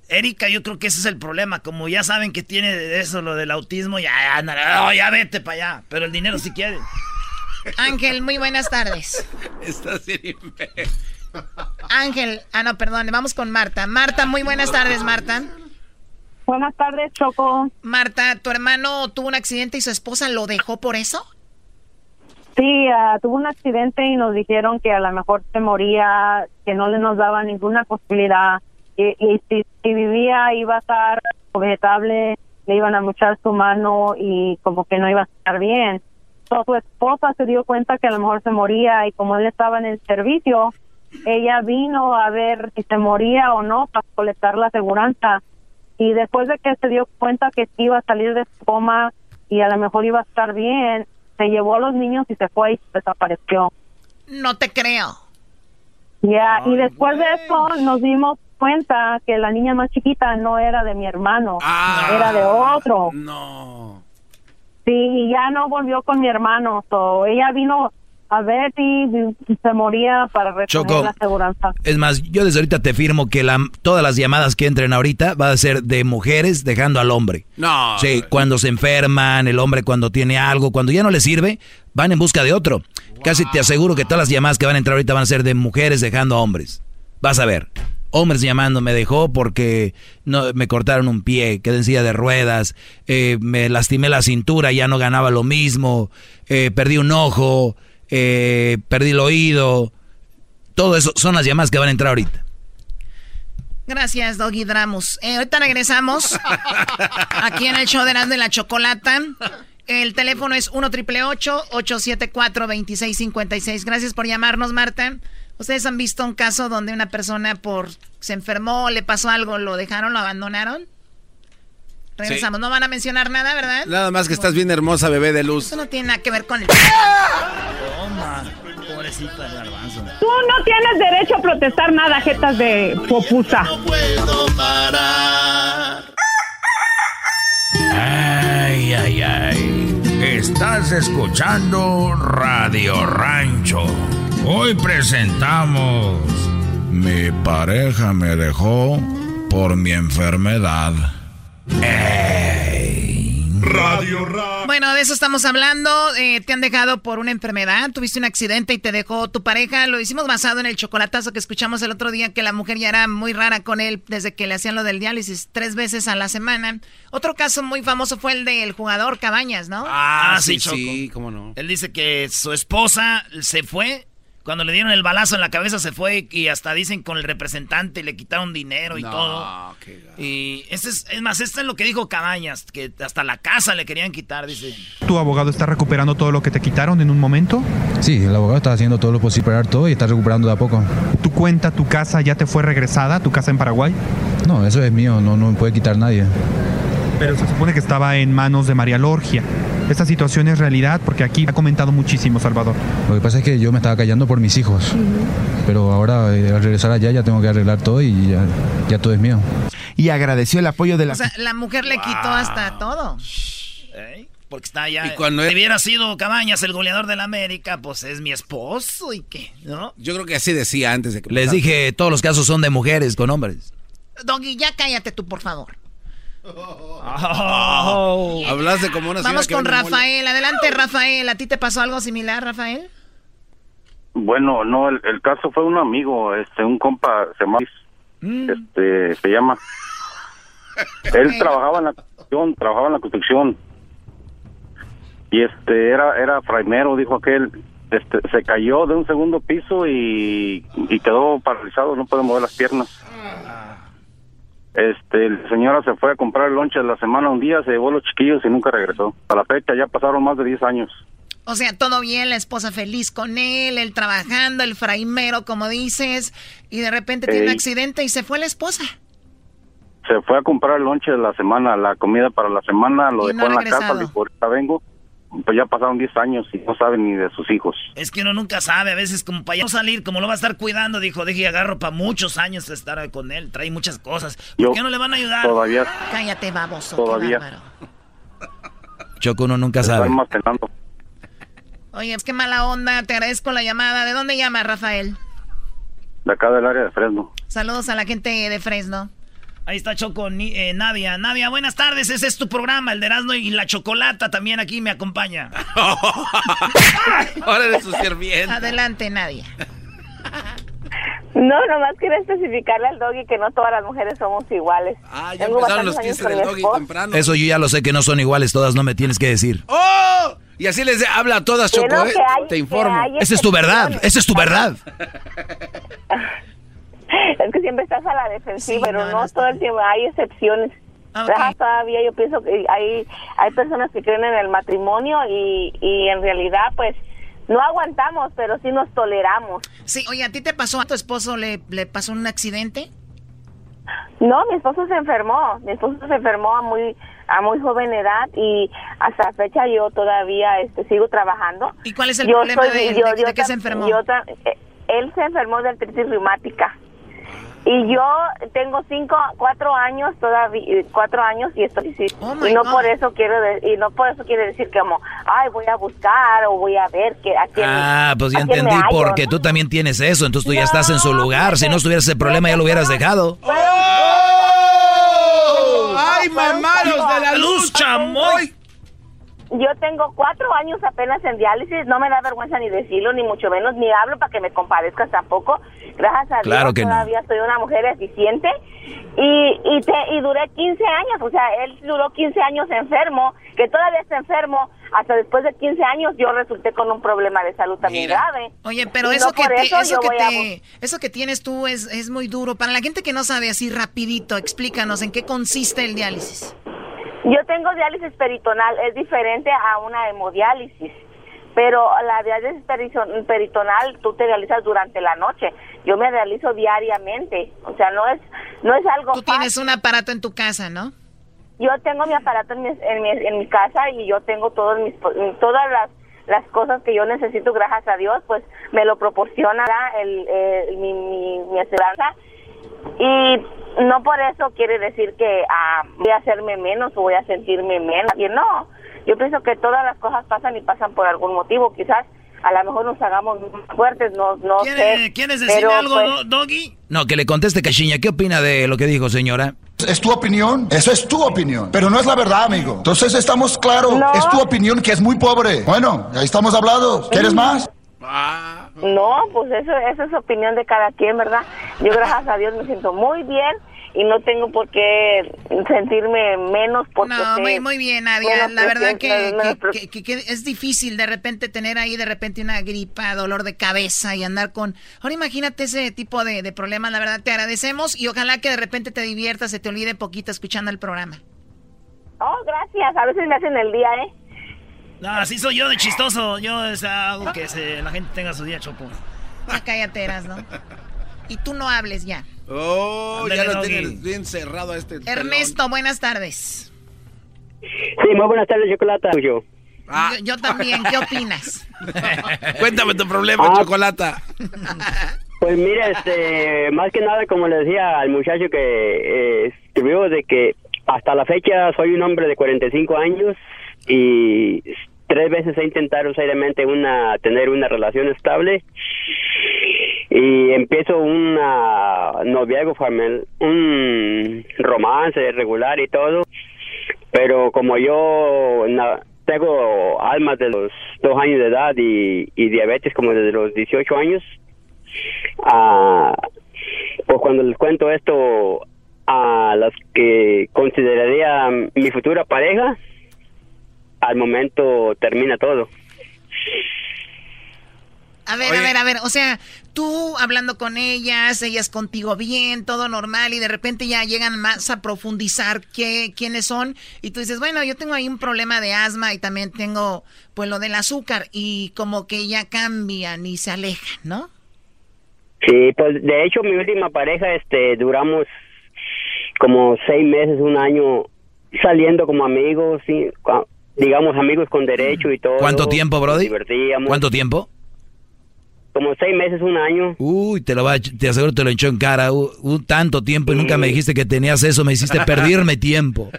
Erika, yo creo que ese es el problema. Como ya saben que tiene eso, lo del autismo, ya, oh, ya vete para allá. Pero el dinero si quiere. Ángel, muy buenas tardes. Está sin Ángel, ah, no, perdón, vamos con Marta. Marta, muy buenas tardes, Marta. Buenas tardes, Choco. Marta, ¿tu hermano tuvo un accidente y su esposa lo dejó por eso? Sí, ah, tuvo un accidente y nos dijeron que a lo mejor se moría, que no le nos daba ninguna posibilidad. Y, y si, si vivía iba a estar vegetable, le iban a muchar su mano y como que no iba a estar bien. So, su esposa se dio cuenta que a lo mejor se moría y como él estaba en el servicio, ella vino a ver si se moría o no para colectar la aseguranza. Y después de que se dio cuenta que iba a salir de coma y a lo mejor iba a estar bien, se llevó a los niños y se fue y desapareció. No te creo. Ya, y después de eso nos dimos cuenta que la niña más chiquita no era de mi hermano, era de otro. No. Sí, y ya no volvió con mi hermano. So, ella vino a si se moría para retener Choco. la aseguranza. Es más, yo desde ahorita te firmo que la, todas las llamadas que entren ahorita va a ser de mujeres dejando al hombre. No. Sí, cuando se enferman, el hombre cuando tiene algo, cuando ya no le sirve, van en busca de otro. Casi te aseguro que todas las llamadas que van a entrar ahorita van a ser de mujeres dejando a hombres. Vas a ver. Hombres llamando, me dejó porque no, me cortaron un pie, quedé en silla de ruedas, eh, me lastimé la cintura, ya no ganaba lo mismo, eh, perdí un ojo, eh, perdí el oído. Todo eso son las llamadas que van a entrar ahorita. Gracias, Doggy Dramus. Eh, ahorita regresamos aquí en el show de Erasmo y la Chocolata. El teléfono es 1 triple 874 2656 Gracias por llamarnos, Marta. ¿Ustedes han visto un caso donde una persona por se enfermó, le pasó algo, lo dejaron, lo abandonaron? Regresamos. No van a mencionar nada, ¿verdad? Nada más que estás bien hermosa, bebé de luz. Eso no tiene nada que ver con el... Toma, pobrecita garbanzo. Tú no tienes derecho a protestar nada, jetas de popusa. Ay, ay, ay. Estás escuchando Radio Rancho. Hoy presentamos. Mi pareja me dejó por mi enfermedad. Radio Bueno, de eso estamos hablando. Eh, te han dejado por una enfermedad, tuviste un accidente y te dejó tu pareja. Lo hicimos basado en el chocolatazo que escuchamos el otro día, que la mujer ya era muy rara con él desde que le hacían lo del diálisis tres veces a la semana. Otro caso muy famoso fue el del jugador Cabañas, ¿no? Ah, sí, sí, Choco. sí, cómo no. Él dice que su esposa se fue Cuando le dieron el balazo en la cabeza se fue y hasta dicen con el representante le quitaron dinero y todo. Y este es, es más, esto es lo que dijo Cabañas, que hasta la casa le querían quitar, dice. ¿Tu abogado está recuperando todo lo que te quitaron en un momento? Sí, el abogado está haciendo todo lo posible para todo y está recuperando de a poco. ¿Tu cuenta, tu casa ya te fue regresada, tu casa en Paraguay? No, eso es mío, no, no me puede quitar nadie. Pero se supone que estaba en manos de María Lorgia. ¿Esta situación es realidad? Porque aquí ha comentado muchísimo Salvador. Lo que pasa es que yo me estaba callando por mis hijos. Pero ahora, eh, al regresar allá, ya tengo que arreglar todo y ya, ya todo es mío. Y agradeció el apoyo de la... O sea, la mujer le quitó hasta todo. ¿Eh? Porque está ya. Y cuando si él- hubiera sido Cabañas el goleador de la América, pues es mi esposo y qué, ¿no? Yo creo que así decía antes de que Les pasara. dije, todos los casos son de mujeres con hombres. Doggy, ya cállate tú, por favor. Hablaste como una señora Vamos con. Rafael. Adelante, Rafael. ¿A ti te pasó algo similar, Rafael? Bueno, no, el, el caso fue un amigo, este, un compa, se llama, este, se llama. Él trabajaba en la construcción, trabajaba en la construcción. Y este, era, era fraimero, dijo aquel, este, se cayó de un segundo piso y, y quedó paralizado, no puede mover las piernas. Este, la señora se fue a comprar el lonche de la semana un día, se llevó los chiquillos y nunca regresó. A la fecha ya pasaron más de 10 años. O sea, todo bien, la esposa feliz con él, él trabajando, el fraimero, como dices, y de repente tiene un accidente y se fue la esposa. se fue a comprar el lonche de la semana, la comida para la semana, lo Y dejó no en la casa, dijo, ahorita vengo. Pues ya pasaron 10 años y no sabe ni de sus hijos. Es que uno nunca sabe, a veces como para ya no salir, como lo va a estar cuidando, dijo, deje y agarro para muchos años de estar con él, trae muchas cosas. ¿Por Yo qué no le van a ayudar? todavía- Cállate, baboso. Todavía. Choco, uno nunca sabe. Oye, es que mala onda, te agradezco la llamada. ¿De dónde llama, Rafael? De acá del área de Fresno. Saludos a la gente de Fresno. Ahí está Choco, ni- eh, Nadia. Nadia, buenas tardes, ese es tu programa, el de Erasmo y la Chocolata también aquí me acompaña. Ahora eres su sirviente. Adelante, Nadia. No, nomás quería especificarle al doggy que no todas las mujeres somos iguales. Ah, ya Tengo empezaron los chistes del doggy temprano. Eso yo ya lo sé que no son iguales todas, no me tienes que decir. ¡Oh! Y así les habla a todas, Choco, no, ¿eh? hay- Te informo. Esa es tu verdad, esa es tu verdad. Es que siempre estás a la defensiva, pero no, todo el tiempo. Hay excepciones. Raja, Todavía yo pienso que hay, hay personas que creen en el matrimonio y, y en realidad, pues, no aguantamos, pero sí nos toleramos. Sí, oye, ¿a ti te pasó, a tu esposo le, le pasó un accidente? No, mi esposo se enfermó. Mi esposo se enfermó a muy a muy joven edad y hasta la fecha yo todavía este, sigo trabajando. ¿Y cuál es el Yo problema soy- de yo- ¿De- yo de qué se enfermó? yo eh, él se enfermó de artritis reumática. Y yo tengo cinco, cuatro años todavía, eh, cuatro años y estoy sí. Oh y no God. por eso quiero de- y no por eso quiere decir que como, ay, voy a buscar o voy a ver que a quién. Ah, pues ya entendí, porque tú también tienes eso, entonces tú ya estás en su lugar. Si no estuvieras ese problema, ya lo hubieras dejado. ¡Ay, mamaros de la luz, chamoy! Yo tengo cuatro años apenas en diálisis, no me da vergüenza ni decirlo, ni mucho menos, ni hablo para que me compadezcas tampoco. Gracias a Claro Dios que no. todavía soy una mujer eficiente y, y, te, y duré 15 años, o sea, él duró 15 años enfermo, que todavía está enfermo, hasta después de 15 años yo resulté con un problema de salud también grave. Oye, pero Y eso no que, te- eso que te- eso que tienes tú es, es muy duro. Para la gente que no sabe así rapidito, explícanos en qué consiste el diálisis. Yo tengo diálisis peritonal, es diferente a una hemodiálisis, pero la diálisis perito- peritonal tú te realizas durante la noche. Yo me realizo diariamente, o sea, no es no es algo Tú tienes un aparato en tu casa, ¿no? Yo tengo mi aparato en mi, en mi, en mi casa y yo tengo todos mis todas las las cosas que yo necesito, gracias a Dios, pues me lo proporciona el, el- mi, mi, mi aseguranza. Y no por eso quiere decir que ah, voy a hacerme menos o voy a sentirme menos. Y no, yo pienso que todas las cosas pasan y pasan por algún motivo. Quizás a lo mejor nos hagamos más fuertes, no, no sé. ¿Quieres pero, algo, pues, Do- Doggy? No, que le conteste Cachiña. ¿Qué opina de lo que dijo, señora? Es tu opinión, eso es tu opinión, pero no es la verdad, amigo. Entonces estamos claros, No. es tu opinión que es muy pobre. Bueno, ahí estamos hablados. ¿Quieres más? No, pues eso, esa es opinión de cada quien, ¿verdad? Yo gracias a Dios me siento muy bien y no tengo por qué sentirme menos porque No, muy, muy bien, Nadia. La verdad que, presión, menos que- que- que es difícil de repente tener ahí de repente una gripa, dolor de cabeza y andar con... Ahora imagínate ese tipo de, de problemas. La verdad te agradecemos y ojalá que de repente te diviertas, se te olvide poquito escuchando el programa. Oh, gracias. A veces me hacen el día, ¿eh? No, así soy yo de chistoso. Yo es algo que se- la gente tenga su día, Choco. Ya cállate, ¿no? Y tú no hables ya. Oh, ya lo Doggy. tienes bien cerrado a este. Ernesto, buenas tardes. Sí, muy buenas tardes, Chocolata. Yo. Ah. Yo, yo también, ¿qué opinas? Cuéntame tu problema, Ah. Chocolata. Pues mira, este, más que nada, como le decía al muchacho que eh, escribió, de que hasta la fecha soy un hombre de 45 años y tres veces he intentado seriamente una, tener una relación estable. Y empiezo una noviazgo familiar, un romance regular y todo, pero como yo tengo almas de los dos años de edad y, y diabetes como desde los 18 años, ah, pues cuando les cuento esto a las que consideraría mi futura pareja, al momento termina todo. A ver, a ver, a ver, o sea, tú hablando con ellas, ellas contigo bien, todo normal, y de repente ya llegan más a profundizar qué, quiénes son, y tú dices, bueno, yo tengo ahí un problema de asma y también tengo, pues, lo del azúcar, y como que ya cambian y se alejan, ¿no? Sí, pues de hecho mi última pareja, este, duramos como seis meses, un año saliendo como amigos, sí, digamos amigos con derecho y todo. ¿Cuánto tiempo, Brody? Divertíamos. ¿Cuánto tiempo? Como seis meses, un año. Uy, te lo va, te aseguro te lo echó en cara. Uh, uh, tanto tiempo y nunca me dijiste que tenías eso, me hiciste perderme tiempo.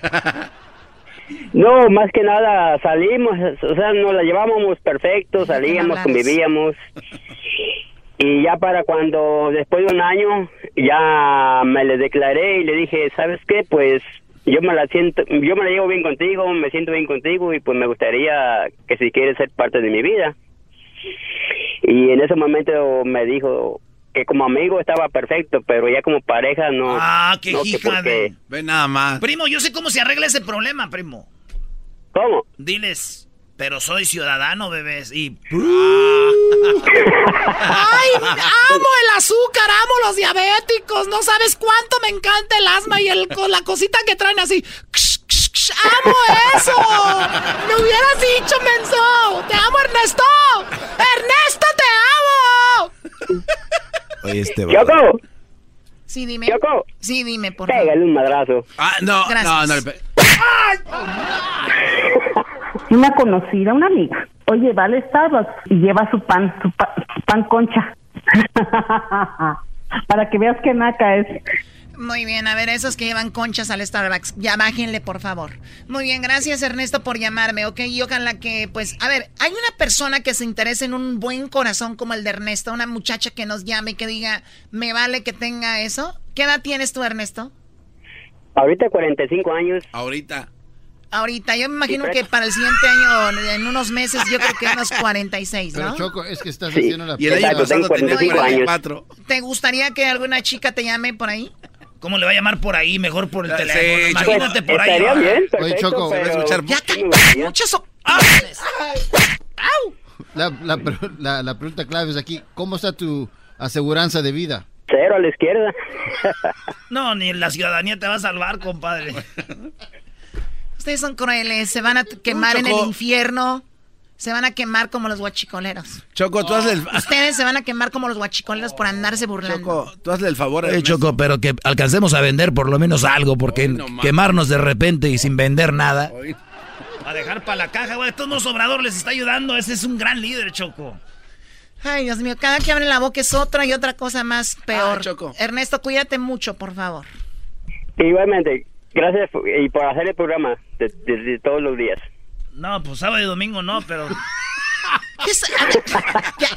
No, más que nada salimos, o sea, nos la llevábamos perfecto, salíamos, convivíamos. Y ya para cuando, después de un año, ya me le declaré y le dije, ¿sabes qué? Pues yo me la siento, yo me la llevo bien contigo, me siento bien contigo y pues me gustaría que si quieres ser parte de mi vida. Y en ese momento me dijo que como amigo estaba perfecto, pero ya como pareja no. Ah, qué no, que hija porque- de... Ve nada más. Primo, yo sé cómo se arregla ese problema, primo. ¿Cómo? Diles, pero soy ciudadano, bebés, y... ¡Ay, amo el azúcar, amo los diabéticos! No sabes cuánto me encanta el asma y el, con la cosita que traen así. ¡Amo eso! ¡Me hubieras dicho, menso! ¡Te amo, Ernesto! ¡Ernesto, te amo! Oye, este ¡Choco! Sí, dime. ¡Choco! Sí, dime, por favor. Pégale un madrazo. Ah, no, Gracias. no, no. Una conocida, una amiga. Oye, va al Starbucks y lleva su pan, su, pa- su pan concha. Para que veas qué naca es. Muy bien, a ver, esos que llevan conchas al Starbucks, ya bájenle, por favor. Muy bien, gracias Ernesto por llamarme, ¿ok? Y ojalá que, pues, a ver, hay una persona que se interese en un buen corazón como el de Ernesto, una muchacha que nos llame y que diga, me vale que tenga eso. ¿Qué edad tienes tú, Ernesto? Ahorita 45 años. Ahorita. Ahorita, yo me imagino que para el siguiente año, en unos meses, yo creo que unos 46, Pero ¿no? Choco, es que estás Sí, haciendo la Y el año pasado tengo tenía 45 años. 44. ¿Te gustaría que alguna chica te llame por ahí? ¿Cómo le va a llamar por ahí? Mejor por el Sí, teléfono. Choco. Imagínate por ahí. Estaría bien, Oye, perfecto, Choco, pero... escuchar- Ya te muchas opiniones. La, la- la pregunta clave es aquí, ¿cómo está tu aseguranza de vida? Cero a la izquierda. No, ni la ciudadanía te va a salvar, compadre. Ustedes son crueles, se van a quemar en el infierno. Se van a quemar como los guachicoleros. Choco, tú hazle el, Ustedes se van a quemar como los guachicoleros por andarse burlando. Choco, tú hazle el favor. Ernesto. Choco, pero que alcancemos a vender por lo menos algo, porque no quemarnos de repente y sin vender nada. A dejar para la caja, güey. Estos no Obrador les está ayudando. Ese es un gran líder, Choco. Ay, Dios mío, cada que abre la boca es otra y otra cosa más peor. Ah, Choco. Ernesto, cuídate mucho, por favor. Igualmente, gracias y por hacer el programa de, de- de todos los días. No, pues sábado y domingo no, pero... ¿Qué es- a ver, ya.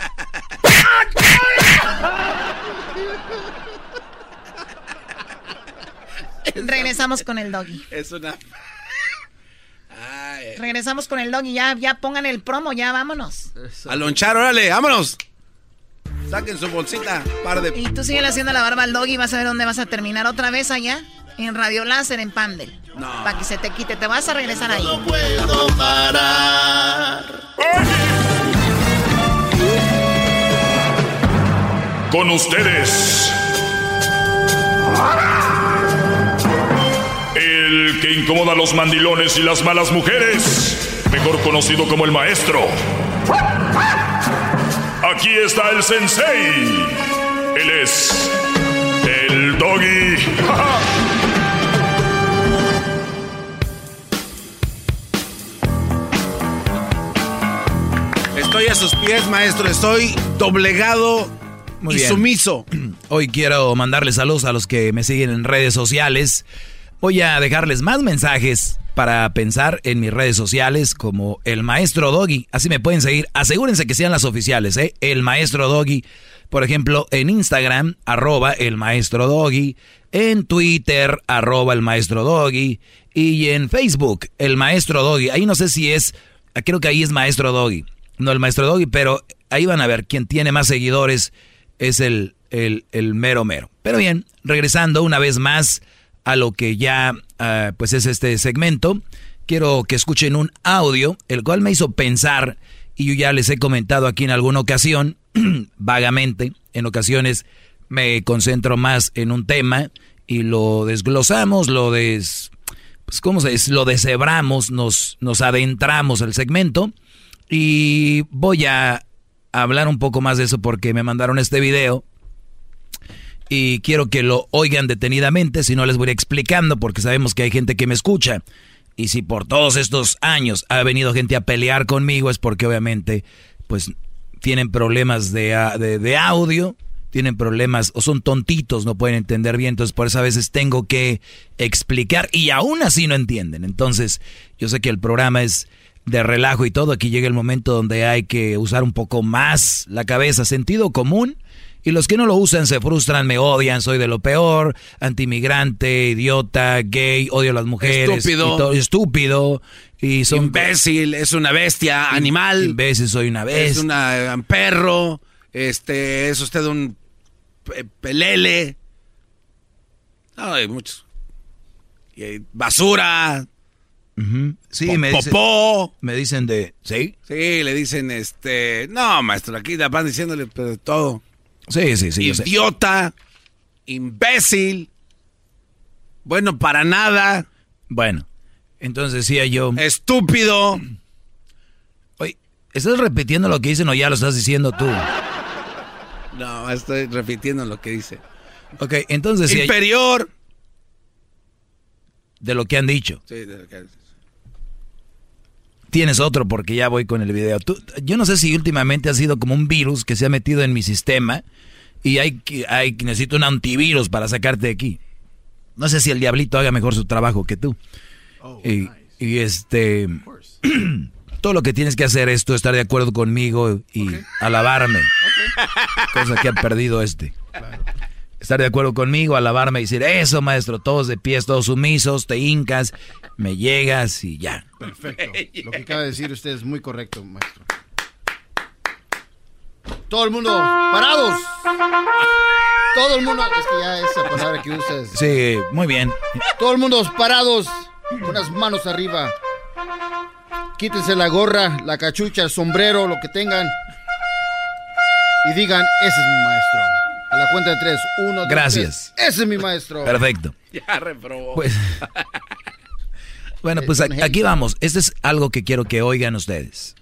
Regresamos con el doggy. Es una. Ay. Regresamos con el doggy. Ya, ya pongan el promo, ya vámonos. A lonchar, órale, vámonos. Saquen su bolsita, par de... Y tú sigues haciendo la barba al doggy y vas a ver dónde vas a terminar otra vez allá. En Radio Láser, en Pandel. No. Para que se te quite. Te vas a regresar ahí. No puedo parar. Con ustedes. El que incomoda a los mandilones y las malas mujeres. Mejor conocido como el maestro. Aquí está el sensei. Él es el doggy. Estoy a sus pies, maestro. Estoy doblegado Muy y bien. sumiso. Hoy quiero mandarles saludos a los que me siguen en redes sociales. Voy a dejarles más mensajes para pensar en mis redes sociales como el maestro Doggy. Así me pueden seguir. Asegúrense que sean las oficiales, ¿eh? El maestro Doggy. Por ejemplo, en Instagram, arroba el maestro Doggy. En Twitter, arroba el maestro Doggy. Y en Facebook, el maestro Doggy. Ahí no sé si es, creo que ahí es maestro Doggy. No el maestro Doggy, pero ahí van a ver quién tiene más seguidores es el, el, el mero mero. Pero bien, regresando una vez más a lo que ya ah, pues es este segmento, quiero que escuchen un audio, el cual me hizo pensar, y yo ya les he comentado aquí en alguna ocasión, vagamente, en ocasiones me concentro más en un tema y lo desglosamos, lo des... Pues, ¿cómo se dice? Lo deshebramos, nos, nos adentramos al segmento y voy a hablar un poco más de eso porque me mandaron este video y quiero que lo oigan detenidamente, si no les voy explicando porque sabemos que hay gente que me escucha. Y si por todos estos años ha venido gente a pelear conmigo es porque obviamente pues tienen problemas de, de- de audio, tienen problemas o son tontitos, no pueden entender bien, entonces por eso a veces tengo que explicar y aún así no entienden. Entonces yo sé que el programa es de relajo y todo, aquí llega el momento donde hay que usar un poco más la cabeza, sentido común. Y los que no lo usan se frustran, me odian, soy de lo peor, antimigrante, idiota, gay, odio a las mujeres. Estúpido. y todo, estúpido. Y son Imbécil, es una bestia, animal. Imbécil, soy una Es bestia. una- un perro. Este, es usted un pe- pelele. Hay muchos. Y hay Ujú. Sí, Po- me dicen, popó. me dicen de, ¿sí? Sí, le dicen, este, no, maestro, aquí la van diciéndole pero de todo. Sí, sí, sí. Idiota, imbécil, bueno para nada, Bueno, entonces decía yo, estúpido. oye, ¿estás repitiendo lo que dicen o ya lo estás diciendo tú? No, estoy repitiendo lo que dice. Ok, entonces decía yo, Inferior. de lo que han dicho. Sí, de lo que- Tienes otro porque ya voy con el video. Tú- yo no sé si últimamente ha sido como un virus que se ha metido en mi sistema y hay, que- hay necesito un antivirus para sacarte de aquí. No sé si el diablito haga mejor su trabajo que tú. y, y este todo lo que tienes que hacer es tú estar de acuerdo conmigo y alabarme. Cosa que ha perdido este. Estar de acuerdo conmigo, alabarme y decir, eso maestro, todos de pies, todos sumisos, te hincas, me llegas y ya. Perfecto. Lo que acaba de decir usted es muy correcto, maestro. Todo el mundo, parados. Todo el mundo, es que ya esa palabra que usas. Sí, muy bien. Todo el mundo parados, unas manos arriba. Quítense la gorra, la cachucha, el sombrero, lo que tengan. Y digan, ese es mi maestro. A la cuenta de tres, uno, dos, Gracias. tres. Ese es mi maestro. Perfecto. Ya reprobó. Pues, bueno, pues aquí vamos. Este es algo que quiero que oigan ustedes.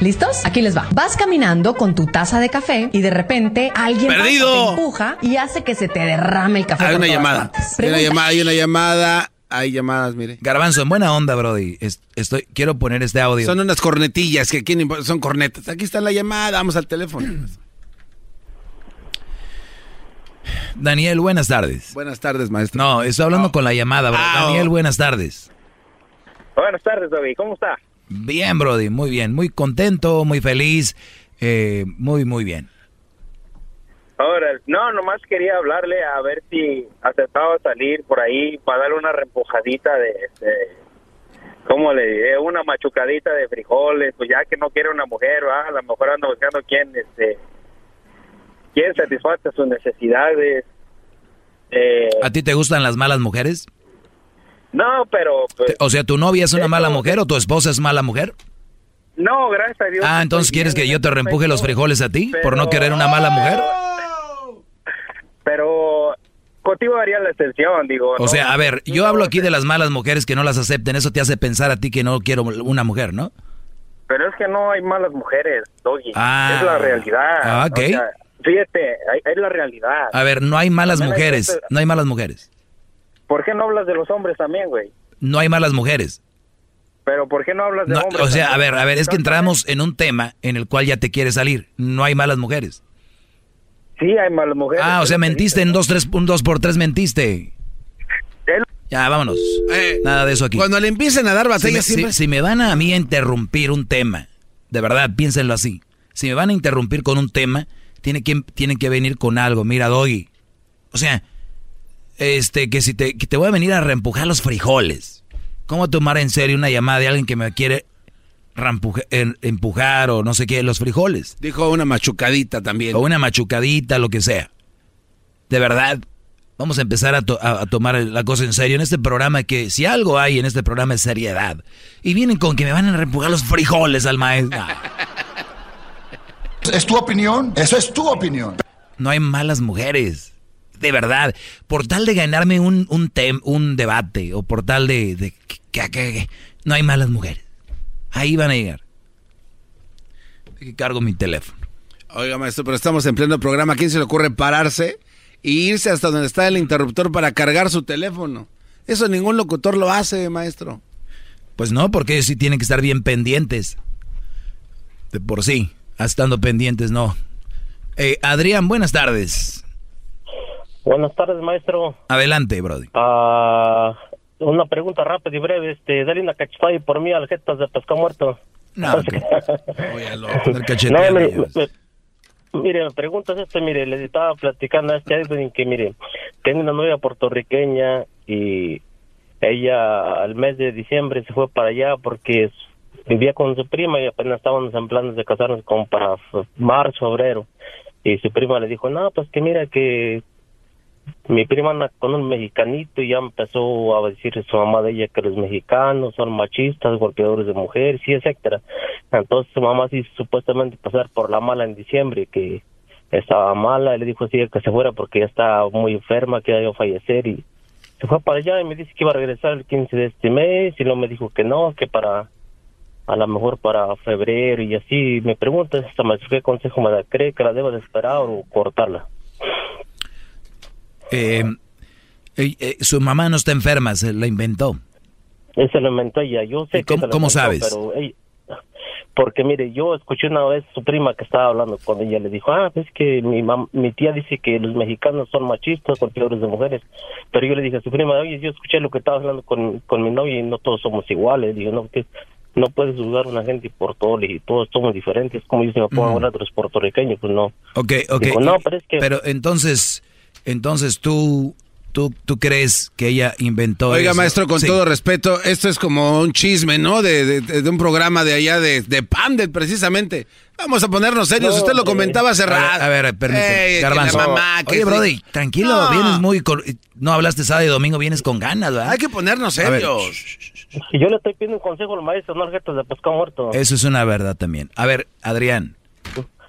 ¿Listos? Aquí les va. Vas caminando con tu taza de café y de repente alguien te empuja y hace que se te derrame el café. Hay una llamada. Hay una llamada, hay una llamada. Hay llamadas, mire. Garbanzo, en buena onda, Brody. Es- estoy, quiero poner este audio. Son unas cornetillas que aquí son cornetas. Aquí está la llamada, vamos al teléfono. Daniel, buenas tardes. Buenas tardes, maestro. No, estoy hablando con la llamada, bro. Ah, Daniel, oh. buenas tardes. Buenas tardes, David. ¿Cómo está? Bien, Brody, muy bien. Muy contento, muy feliz. eh, muy, muy bien. Ahora, no, nomás quería hablarle a ver si aceptaba salir por ahí para darle una reempujadita de, de- ¿cómo le diré? Una machucadita de frijoles, pues ya que no quiere una mujer, ¿va? a lo mejor anda buscando quién, este, quién satisface sus necesidades. Eh, ¿A ti te gustan las malas mujeres? no, pero... pues, O sea, ¿tu novia es una mala mujer o tu esposa es mala mujer? no, gracias a Dios. Ah, entonces quieres bien que yo te reempuje los frijoles a ti por no querer una mala mujer. Pero contigo haría la excepción, digo. O ¿no? sea, a ver, yo hablo aquí de las malas mujeres que no las acepten. Eso te hace pensar a ti que no quiero una mujer, ¿no? Pero es que no hay malas mujeres, Doggy. Ah. es la realidad. Ah, ok. O sea, fíjate, hay- es la realidad. A ver, no hay malas También hay mujeres. gente- No hay malas mujeres. ¿Por qué no hablas de los hombres también, güey? No hay malas mujeres. Pero ¿por qué no hablas de No, hombres? o sea, a ver, a ver, es que entramos en un tema en el cual ya te quieres salir. No hay malas mujeres. Sí, hay malas mujeres. Ah, o sea, mentiste en dos, tres, un dos por tres mentiste. Ya, vámonos. Nada de eso aquí. Eh, Cuando le empiecen a dar Si batalla me, siempre... si- si me van a mí a interrumpir un tema, de verdad, piénsenlo así. Si me van a interrumpir con un tema, tiene que, tienen que venir con algo. Mira, Doggy. O sea, este, que si te, que te voy a venir a reempujar los frijoles. ¿Cómo tomar en serio una llamada de alguien que me quiere empujar o no sé qué, los frijoles? Dijo una machucadita también. O una machucadita, lo que sea. De verdad, vamos a empezar a, to- a- a tomar la cosa en serio en este programa que si algo hay en este programa es seriedad. Y vienen con que me van a reempujar los frijoles al maestro. ¿Es tu opinión? Eso es tu opinión. No hay malas mujeres. De verdad. Por tal de ganarme un, un, tem- un debate o por tal de... de que- que- que- no hay malas mujeres. Ahí van a llegar. Aquí cargo mi teléfono. Oiga, maestro, pero estamos en pleno programa. ¿A quién se le ocurre pararse e irse hasta donde está el interruptor para cargar su teléfono? Eso ningún locutor lo hace, maestro. Pues no, porque ellos sí tienen que estar bien pendientes. De por sí, estando pendientes no. Eh, Adrián, buenas tardes. Buenas tardes, maestro. Adelante, Brody. Ah, una pregunta rápida y breve. Este, dale una cachetada por mí al jetas de pescado muerto. No, no, cachetear, mire, me- mire, me preguntas este, mire, le estaba platicando a este Edwin que, mire, tengo una novia puertorriqueña y ella al mes de diciembre se fue para allá porque vivía con su prima y apenas estábamos en planes de casarnos como para marzo, febrero. Y su prima le dijo, no, pues que mira que mi prima anda con un mexicanito y ya empezó a decir su mamá de ella que los mexicanos son machistas, golpeadores de mujeres y etcétera. Entonces su mamá sí supuestamente pasar por la mala en diciembre que estaba mala y le dijo así que se fuera porque ya estaba muy enferma, que ya iba a fallecer y se fue para allá y me dice que iba a regresar el 15 de este mes y luego me dijo que no, que para a lo mejor para febrero y así me pregunta esta maestra qué consejo me da, cree que la debo de esperar o cortarla. Eh, eh, eh, su mamá no está enferma, se la inventó. Ese lo inventó ella. Yo sé ¿Y cómo- que se cómo inventó, sabes? Pero ella- porque mire, yo escuché una vez su prima que estaba hablando con ella. Le dijo, ah, es que mi, mam- mi tía dice que los mexicanos son machistas, golpeadores de mujeres. Pero yo le dije a su prima, oye, yo escuché lo que estaba hablando con, con mi novia y no todos somos iguales. Digo, no, que no puedes juzgar a una gente por todo y todos somos diferentes. Como yo se me pongo a hablar de los puertorriqueños, pues no. Ok, ok. Dijo, no, pero es que... entonces, entonces tú, tú, tú crees que ella inventó Oiga, eso? maestro, con Sí. todo respeto, esto es como un chisme, ¿no? De, de- de un programa de allá de, de Pamdet, precisamente. Vamos a ponernos serios. No, Usted lo comentaba hace A ver, rato. A ver, permíteme, Garbanzo. que Oye. Brody, tranquilo, No. vienes muy... con- No hablaste sábado y domingo, vienes con ganas, ¿verdad? Hay que ponernos A ver, serios. Y yo le estoy pidiendo un consejo al maestro, no de pescado muerto. Eso es una verdad también. A ver, Adrián,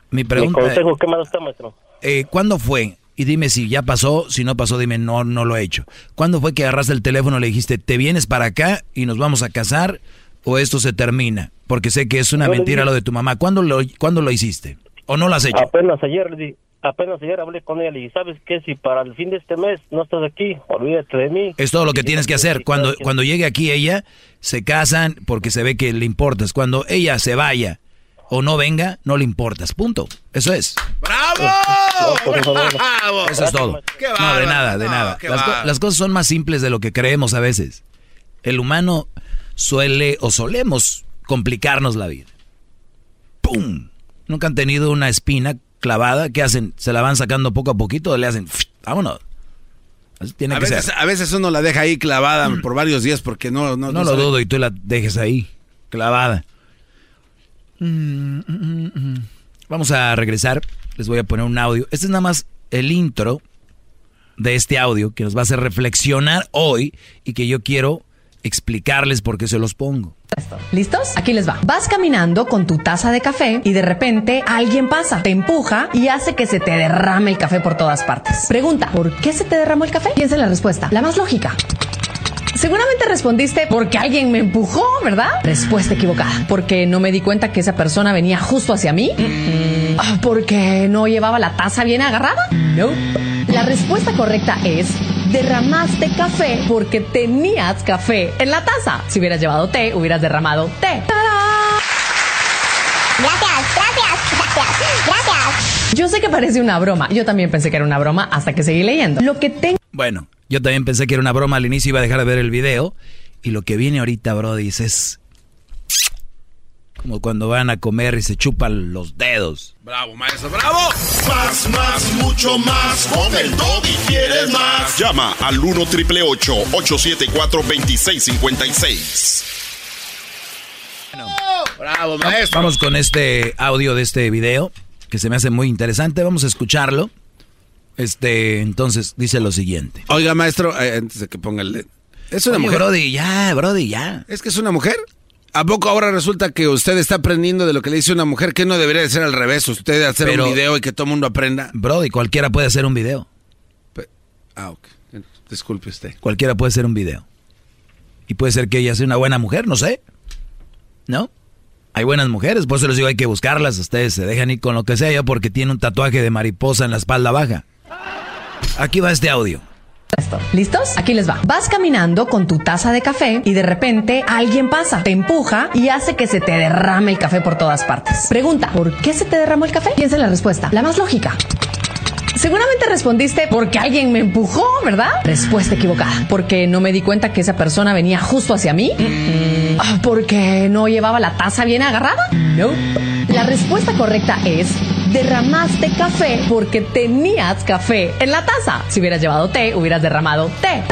mi Mi pregunta... consejo, ¿qué da usted, maestro? eh, ¿Cuándo fue? Y dime si ya pasó, si no pasó, dime no, no lo he hecho. ¿Cuándo fue que agarraste el teléfono y le dijiste, te vienes para acá y nos vamos a casar o esto se termina? Porque sé que es una Yo mentira lo de tu mamá. ¿Cuándo lo, ¿Cuándo lo hiciste? ¿O no lo has hecho? Apenas ayer, le apenas ayer hablé con ella y ¿sabes qué? Si para el fin de este mes no estás aquí, olvídate de mí. Es todo lo que tienes que hacer. Cuando, que- cuando llegue aquí ella, se casan porque se ve que le importas. Cuando ella se vaya o no venga, no le importas. Punto. Eso es. ¡Bravo! ¡Bravo! Eso es todo. Qué No, de nada, de nada. Las, co- las cosas son más simples de lo que creemos a veces. El humano suele o solemos complicarnos la vida. ¡Pum! Nunca han tenido una espina clavada. ¿Qué hacen? ¿Se la van sacando poco a poquito o le hacen... vámonos? Así tiene A que veces, ser. a veces uno la deja ahí clavada por varios días porque no... No, No lo sabe. dudo y tú la dejes ahí, clavada. Mm, mm, mm, mm. Vamos a regresar. les voy a poner un audio. Este es nada más el intro de este audio que nos va a hacer reflexionar hoy y que yo quiero explicarles por qué se los pongo. ¿Listos? Aquí les va. Vas caminando con tu taza de café y de repente alguien pasa, te empuja y hace que se te derrame el café por todas partes. Pregunta, ¿por qué se te derramó el café? Piensa en la respuesta, la más lógica. Seguramente respondiste porque alguien me empujó, ¿verdad? Respuesta equivocada. Porque no me di cuenta que esa persona venía justo hacia mí. Ah, Porque no llevaba la taza bien agarrada. No. La respuesta correcta es derramaste café porque tenías café en la taza. Si hubieras llevado té, hubieras derramado té. Gracias, gracias, gracias, gracias. Yo sé que parece una broma. Yo también pensé que era una broma hasta que seguí leyendo. Lo que tengo Bueno, yo también pensé que era una broma al inicio, iba a dejar de ver el video. Y lo que viene ahorita, Brody, es como cuando van a comer y se chupan los dedos. Bravo, maestro, bravo. Más, más, mucho más. Con el y quieres más. Llama al 1 triple 874 2656. Bravo, maestro. Vamos con este audio de este video que se me hace muy interesante. Vamos a escucharlo. Este, entonces dice lo siguiente. Oiga, maestro, eh, antes de que ponga el... Es una Oye, mujer. Brody, ya, Brody, ya. ¿Es que es una mujer? ¿A poco ahora resulta que usted está aprendiendo de lo que le dice una mujer? que no debería de ser al revés? Usted hacer Pero- un video y que todo el mundo aprenda. Brody, cualquiera puede hacer un video. Ah, ok. Disculpe usted. Cualquiera puede hacer un video. Y puede ser que ella sea una buena mujer, no sé. ¿No? Hay buenas mujeres, por eso les digo, hay que buscarlas. Ustedes se dejan ir con lo que sea, yo porque tiene un tatuaje de mariposa en la espalda baja. Aquí va este audio. ¿Listos? Aquí les va. Vas caminando con tu taza de café y de repente alguien pasa, te empuja y hace que se te derrame el café por todas partes. Pregunta, ¿por qué se te derramó el café? Piensa en la respuesta, la más lógica. Seguramente respondiste porque alguien me empujó, ¿verdad? Respuesta equivocada. Porque no me di cuenta que esa persona venía justo hacia mí. Ah, Porque no llevaba la taza bien agarrada. No. La respuesta correcta es derramaste café porque tenías café en la taza. Si hubieras llevado té, hubieras derramado té.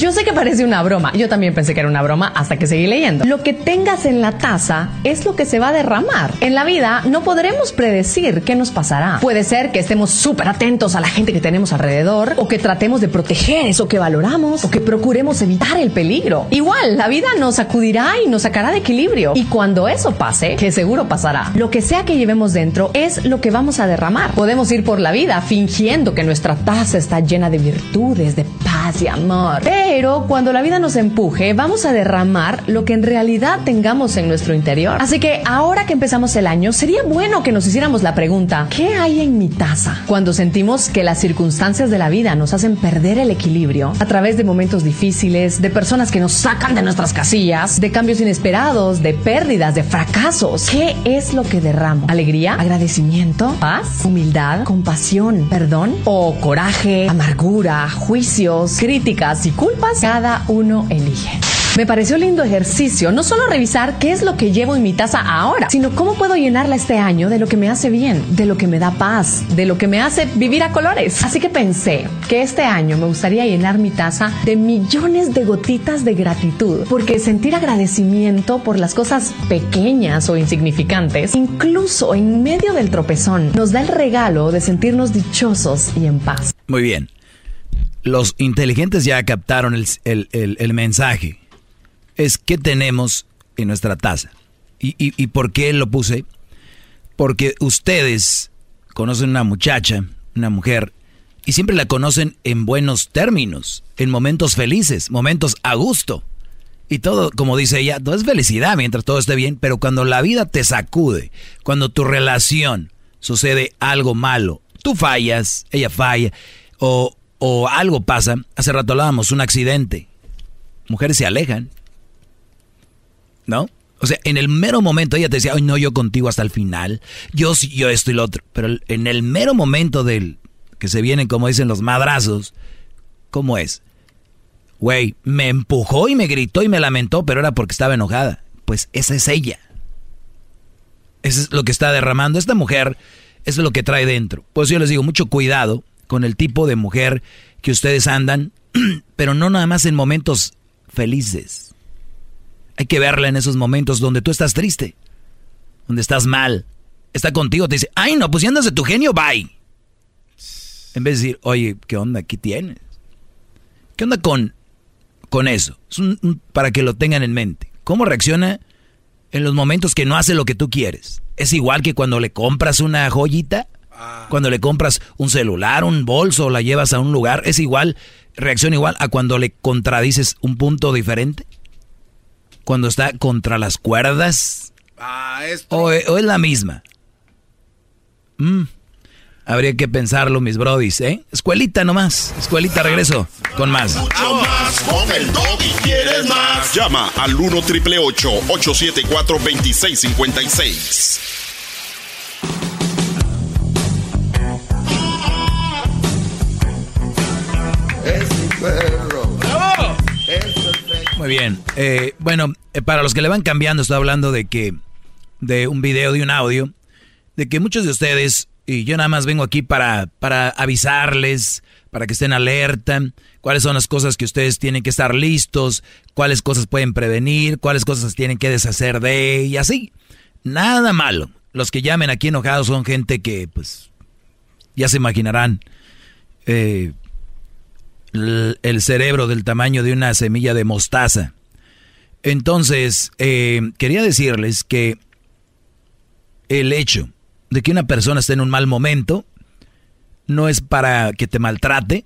Yo sé que parece una broma. Yo también pensé que era una broma hasta que seguí leyendo. Lo que tengas en la taza es lo que se va a derramar. En la vida no podremos predecir qué nos pasará. Puede ser que estemos súper atentos a la gente que tenemos alrededor, o que tratemos de proteger eso que valoramos, o que procuremos evitar el peligro. Igual, la vida nos sacudirá y nos sacará de equilibrio. Y cuando eso pase, que seguro pasará, lo que sea que llevemos dentro es lo que vamos a derramar. Podemos ir por la vida fingiendo que nuestra taza está llena de virtudes, de paz y amor. Pero cuando la vida nos empuje, vamos a derramar lo que en realidad tengamos en nuestro interior. Así que ahora que empezamos el año, sería bueno que nos hiciéramos la pregunta, ¿qué hay en mi taza? Cuando sentimos que las circunstancias de la vida nos hacen perder el equilibrio a través de momentos difíciles, de personas que nos sacan de nuestras casillas, de cambios inesperados, de pérdidas, de fracasos, ¿qué es lo que derramo? ¿Alegría? ¿Agradecimiento? ¿Paz? ¿Humildad? ¿Compasión? ¿Perdón? ¿O coraje? ¿Amargura? ¿Juicios? ¿Críticas y Cada uno elige. Me pareció lindo ejercicio, no solo revisar qué es lo que llevo en mi taza ahora, sino cómo puedo llenarla este año de lo que me hace bien, de lo que me da paz, de lo que me hace vivir a colores. Así que pensé que este año me gustaría llenar mi taza de millones de gotitas de gratitud, porque sentir agradecimiento por las cosas pequeñas o insignificantes, incluso en medio del tropezón, nos da el regalo de sentirnos dichosos y en paz. Muy bien. Los inteligentes ya captaron el, el- el- mensaje. Es qué tenemos en nuestra taza. ¿Y, y, y por qué lo puse? Porque ustedes conocen una muchacha, una mujer, y siempre la conocen en buenos términos, en momentos felices, momentos a gusto. Y todo, como dice ella, todo es felicidad mientras todo esté bien, pero cuando la vida te sacude, cuando tu relación sucede algo malo, tú fallas, ella falla, o, o algo pasa, hace rato hablábamos, un accidente, mujeres se alejan, ¿no? O sea, en el mero momento ella te decía, ay, no, yo contigo hasta el final, yo yo esto y lo otro, pero en el mero momento del que se vienen, como dicen los madrazos, ¿cómo es? Güey, me empujó y me gritó y me lamentó, pero era porque estaba enojada. Pues esa es ella. Eso es lo que está derramando esta mujer, es lo que trae dentro. Pues yo les digo, mucho cuidado con el tipo de mujer que ustedes andan, pero no nada más en momentos felices. Hay que verla en esos momentos donde tú estás triste. donde estás mal, está contigo, te dice, ay no, pues si andas de tu genio, bye. En vez de decir, oye, ¿qué onda? ¿Qué tienes? ¿Qué onda con, con eso? Es un- para que lo tengan en mente. ¿Cómo reacciona en los momentos que no hace lo que tú quieres? Es igual que cuando le compras una joyita, cuando le compras un celular, un bolso, la llevas a un lugar, es igual, reacciona igual a cuando le contradices un punto diferente. Cuando está contra las cuerdas. Ah, esto. ¿O, o es la misma? Mm, Habría que pensarlo, mis brodis, ¿eh? Escuelita nomás. Escuelita, regreso con más. Mucho más con el doggy. ¿Quieres más? Llama al 1 triple 874 2656. Muy bien. Eh, bueno, eh, para los que le van cambiando, estoy hablando de que de un video, de un audio, de que muchos de ustedes, y yo nada más vengo aquí para, para avisarles, para que estén alerta, cuáles son las cosas que ustedes tienen que estar listos, cuáles cosas pueden prevenir, cuáles cosas tienen que deshacer de, y así. Nada malo. Los que llamen aquí enojados son gente que, pues, ya se imaginarán. Eh, el cerebro del tamaño de una semilla de mostaza. Entonces, eh, quería decirles que el hecho de que una persona esté en un mal momento no es para que te maltrate,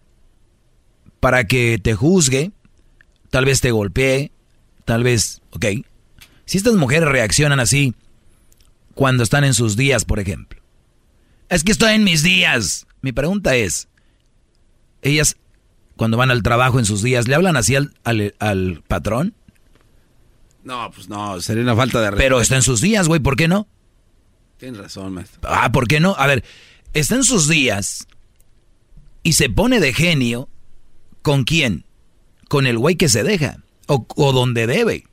para que te juzgue, tal vez te golpee, tal vez, ok. Si estas mujeres reaccionan así cuando están en sus días, por ejemplo. Es que estoy en mis días. Mi pregunta es, ellas cuando van al trabajo en sus días, ¿le hablan así al, al- al patrón? No, pues no, sería una falta de respeto. Pero está en sus días, güey, ¿por qué no? Tienes razón, maestro. Ah, ¿por qué no? A ver, está en sus días y se pone de genio con quién? Con el güey que se deja o, o donde debe.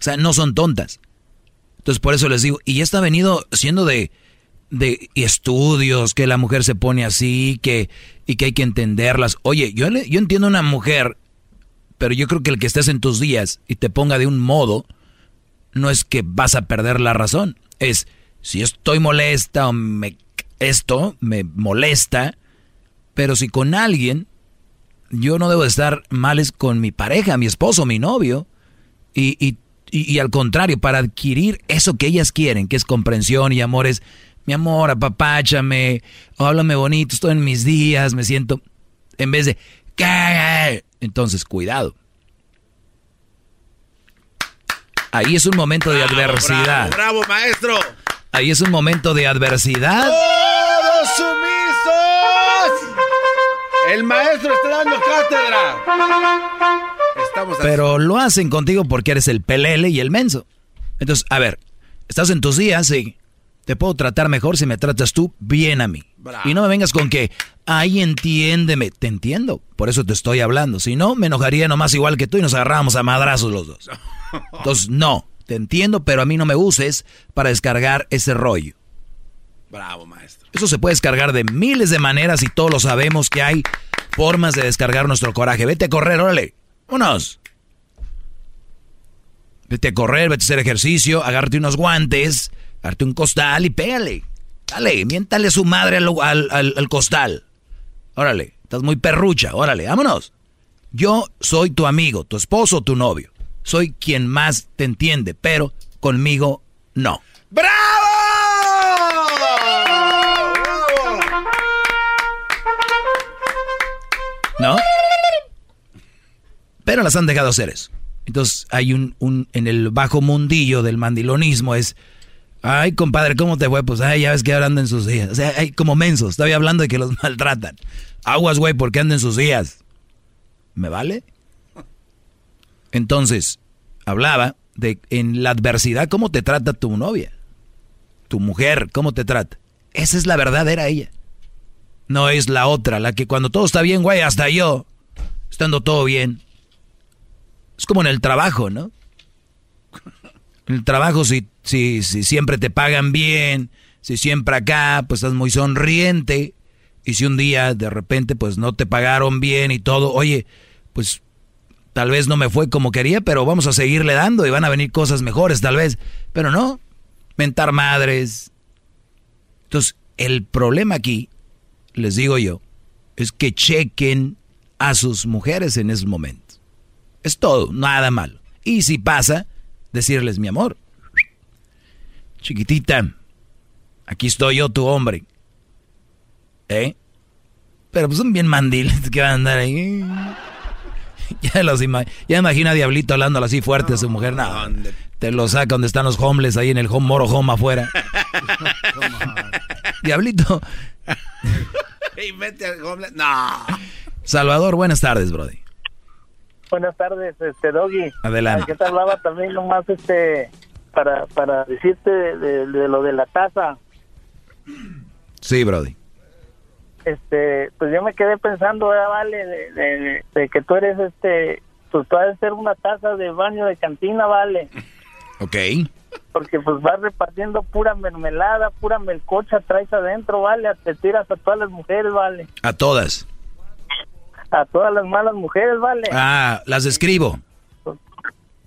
O sea, no son tontas. Entonces, por eso les digo, y esto ha venido siendo de, de estudios, que la mujer se pone así, que, y que hay que entenderlas. Oye, yo, yo entiendo una mujer, pero yo creo que el que estés en tus días y te ponga de un modo, no es que vas a perder la razón. Es, si estoy molesta o me, esto me molesta, pero si con alguien, yo no debo de estar males con mi pareja, mi esposo, mi novio, y, y, y- y al contrario, para adquirir eso que ellas quieren, que es comprensión y amor, es, mi amor, apapáchame, o háblame bonito, estoy en mis días, me siento, en vez de, ¿qué? Entonces, cuidado. Ahí es un momento de adversidad. Bravo, maestro. Ahí es un momento de adversidad. ¡Todos sumisos! El maestro está dando cátedra. Estamos Pero lo hacen contigo porque eres el pelele y el menso. Entonces, a ver, estás en tus días, sí. Te puedo tratar mejor si me tratas tú bien a mí. Bravo. Y no me vengas con que, ay, entiéndeme. Te entiendo, por eso te estoy hablando. Si no, me enojaría nomás igual que tú y nos agarrábamos a madrazos los dos. Entonces, no, te entiendo, pero a mí no me uses para descargar ese rollo. Bravo, maestro. Eso se puede descargar de miles de maneras y todos lo sabemos que hay formas de descargar nuestro coraje. Vete a correr, órale. Vámonos. Vete a correr, vete a hacer ejercicio, agárrate unos guantes, agárrate un costal y pégale. Dale, miéntale su madre al, al- al- al costal. Órale, estás muy perrucha, órale, vámonos. Yo soy tu amigo, tu esposo, tu novio. Soy quien más te entiende, pero conmigo no. ¿No? Pero las han dejado hacer eso. Entonces hay un, un en el bajo mundillo del mandilonismo es, ay compadre, ¿cómo te fue? Pues ay, ya ves que ahora en sus días. O sea, hay como mensos, estaba hablando de que los maltratan. Aguas, güey, porque andan en sus días. ¿Me vale? Entonces, hablaba de en la adversidad cómo te trata tu novia. Tu mujer, cómo te trata. Esa es la verdadera ella. No es la otra, la que cuando todo está bien, güey, hasta yo, estando todo bien. Es como en el trabajo, ¿no? En el trabajo, si, si, si siempre te pagan bien, si siempre acá, pues estás muy sonriente. Y si un día de repente, pues no te pagaron bien y todo, oye, pues tal vez no me fue como quería, pero vamos a seguirle dando y van a venir cosas mejores, tal vez. Pero no, mentar madres. Entonces, el problema aquí, les digo yo, es que chequen a sus mujeres en esos momentos. Es todo, nada malo. Y si pasa, decirles, mi amor, chiquitita, aquí estoy yo, tu hombre. ¿Eh? Pero pues son bien mandiles que van a andar ahí. Ya, los ya imagina a Diablito hablando así fuerte a su mujer. No, te lo saca donde están los homeless ahí en el home moro home afuera. Diablito. y mete al homeless. No. Salvador, buenas tardes, Brody. Buenas tardes, este Doggy. Adelante. ¿Qué te hablaba también nomás este para para decirte de, lo de la taza? Sí, Brody. Este, pues yo me quedé pensando, vale, de, que tú eres este, pues tú vas a ser una taza de baño de cantina, vale. Ok. Porque pues vas repartiendo pura mermelada, pura melcocha, traes adentro, vale, te tiras a todas las mujeres, vale. A todas a todas las malas mujeres, ¿vale? Ah, las describo.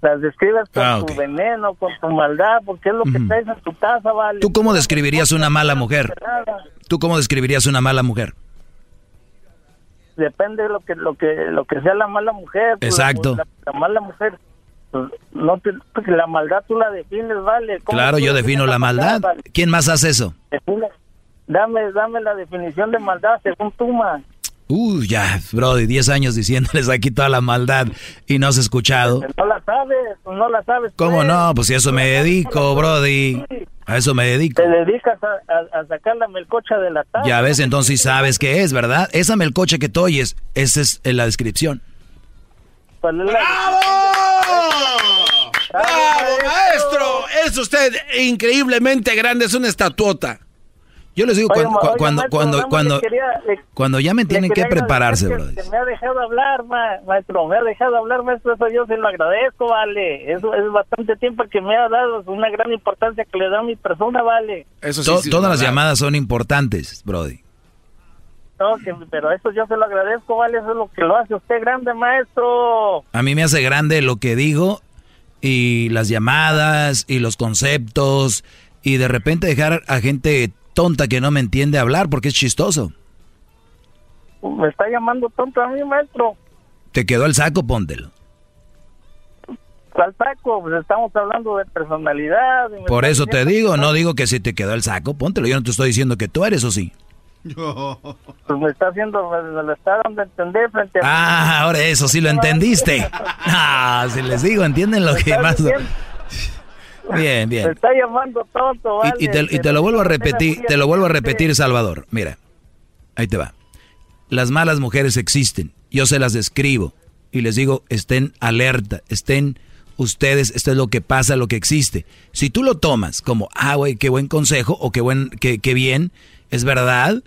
Las describes con ah, tu veneno, con tu maldad, porque es lo que traes en tu casa, ¿vale? ¿Tú cómo describirías una mala mujer? ¿Tú cómo describirías una mala mujer? Depende de lo que lo que lo que sea la mala mujer. Pues, Exacto. la, mala mujer pues, no te, la maldad tú la defines, ¿vale? Claro, yo defino la maldad. ¿Quién más hace eso? dame, dame la definición de maldad según tú, man. Uy, ya, Brody, 10 años diciéndoles aquí toda la maldad y no has escuchado. No la sabes, no la sabes. ¿Cómo pues. no? Pues si a eso me dedico, Brody. A eso me dedico. Te dedicas a, sacar la melcocha de la taza. Ya ves, entonces sabes qué es, ¿verdad? Esa melcocha que tú oyes, esa es en la descripción. ¡Bravo! ¡Bravo, maestro! Es usted increíblemente grande, es una estatuota. Yo les digo, cuando, cuando, cuando, cuando, cuando, ya me tienen que prepararse, brother. me ha dejado hablar, maestro, me ha dejado hablar, maestro, eso yo se lo agradezco, vale. Eso es bastante tiempo que me ha dado, es una gran importancia que le da a mi persona, vale. Eso todas las llamadas son importantes, Brody. No, pero eso yo se lo agradezco, vale, eso es lo que lo hace usted grande, maestro. A mí me hace grande lo que digo y las llamadas y los conceptos y de repente dejar a gente tonta que no me entiende hablar porque es chistoso. Me está llamando tonto a mí, maestro. ¿Te quedó el saco? Póntelo. ¿Cuál saco? Pues estamos hablando de personalidad. Por eso te digo, no digo que si te quedó el saco, póntelo. Yo no te estoy diciendo que tú eres o sí. Pues me está haciendo, me, lo está dando a entender frente a... Ah, ahora eso sí lo entendiste. Ah, si les digo, entienden lo que más... Bien, bien. Me está llamando tonto, ¿vale? y, te, lo vuelvo a repetir, te lo vuelvo a repetir, Salvador. Mira, ahí te va. Las malas mujeres existen. Yo se las describo y les digo, estén alerta, estén ustedes, esto es lo que pasa, lo que existe. Si tú lo tomas como, ah, güey, qué buen consejo o qué, buen, qué, qué bien, es verdad,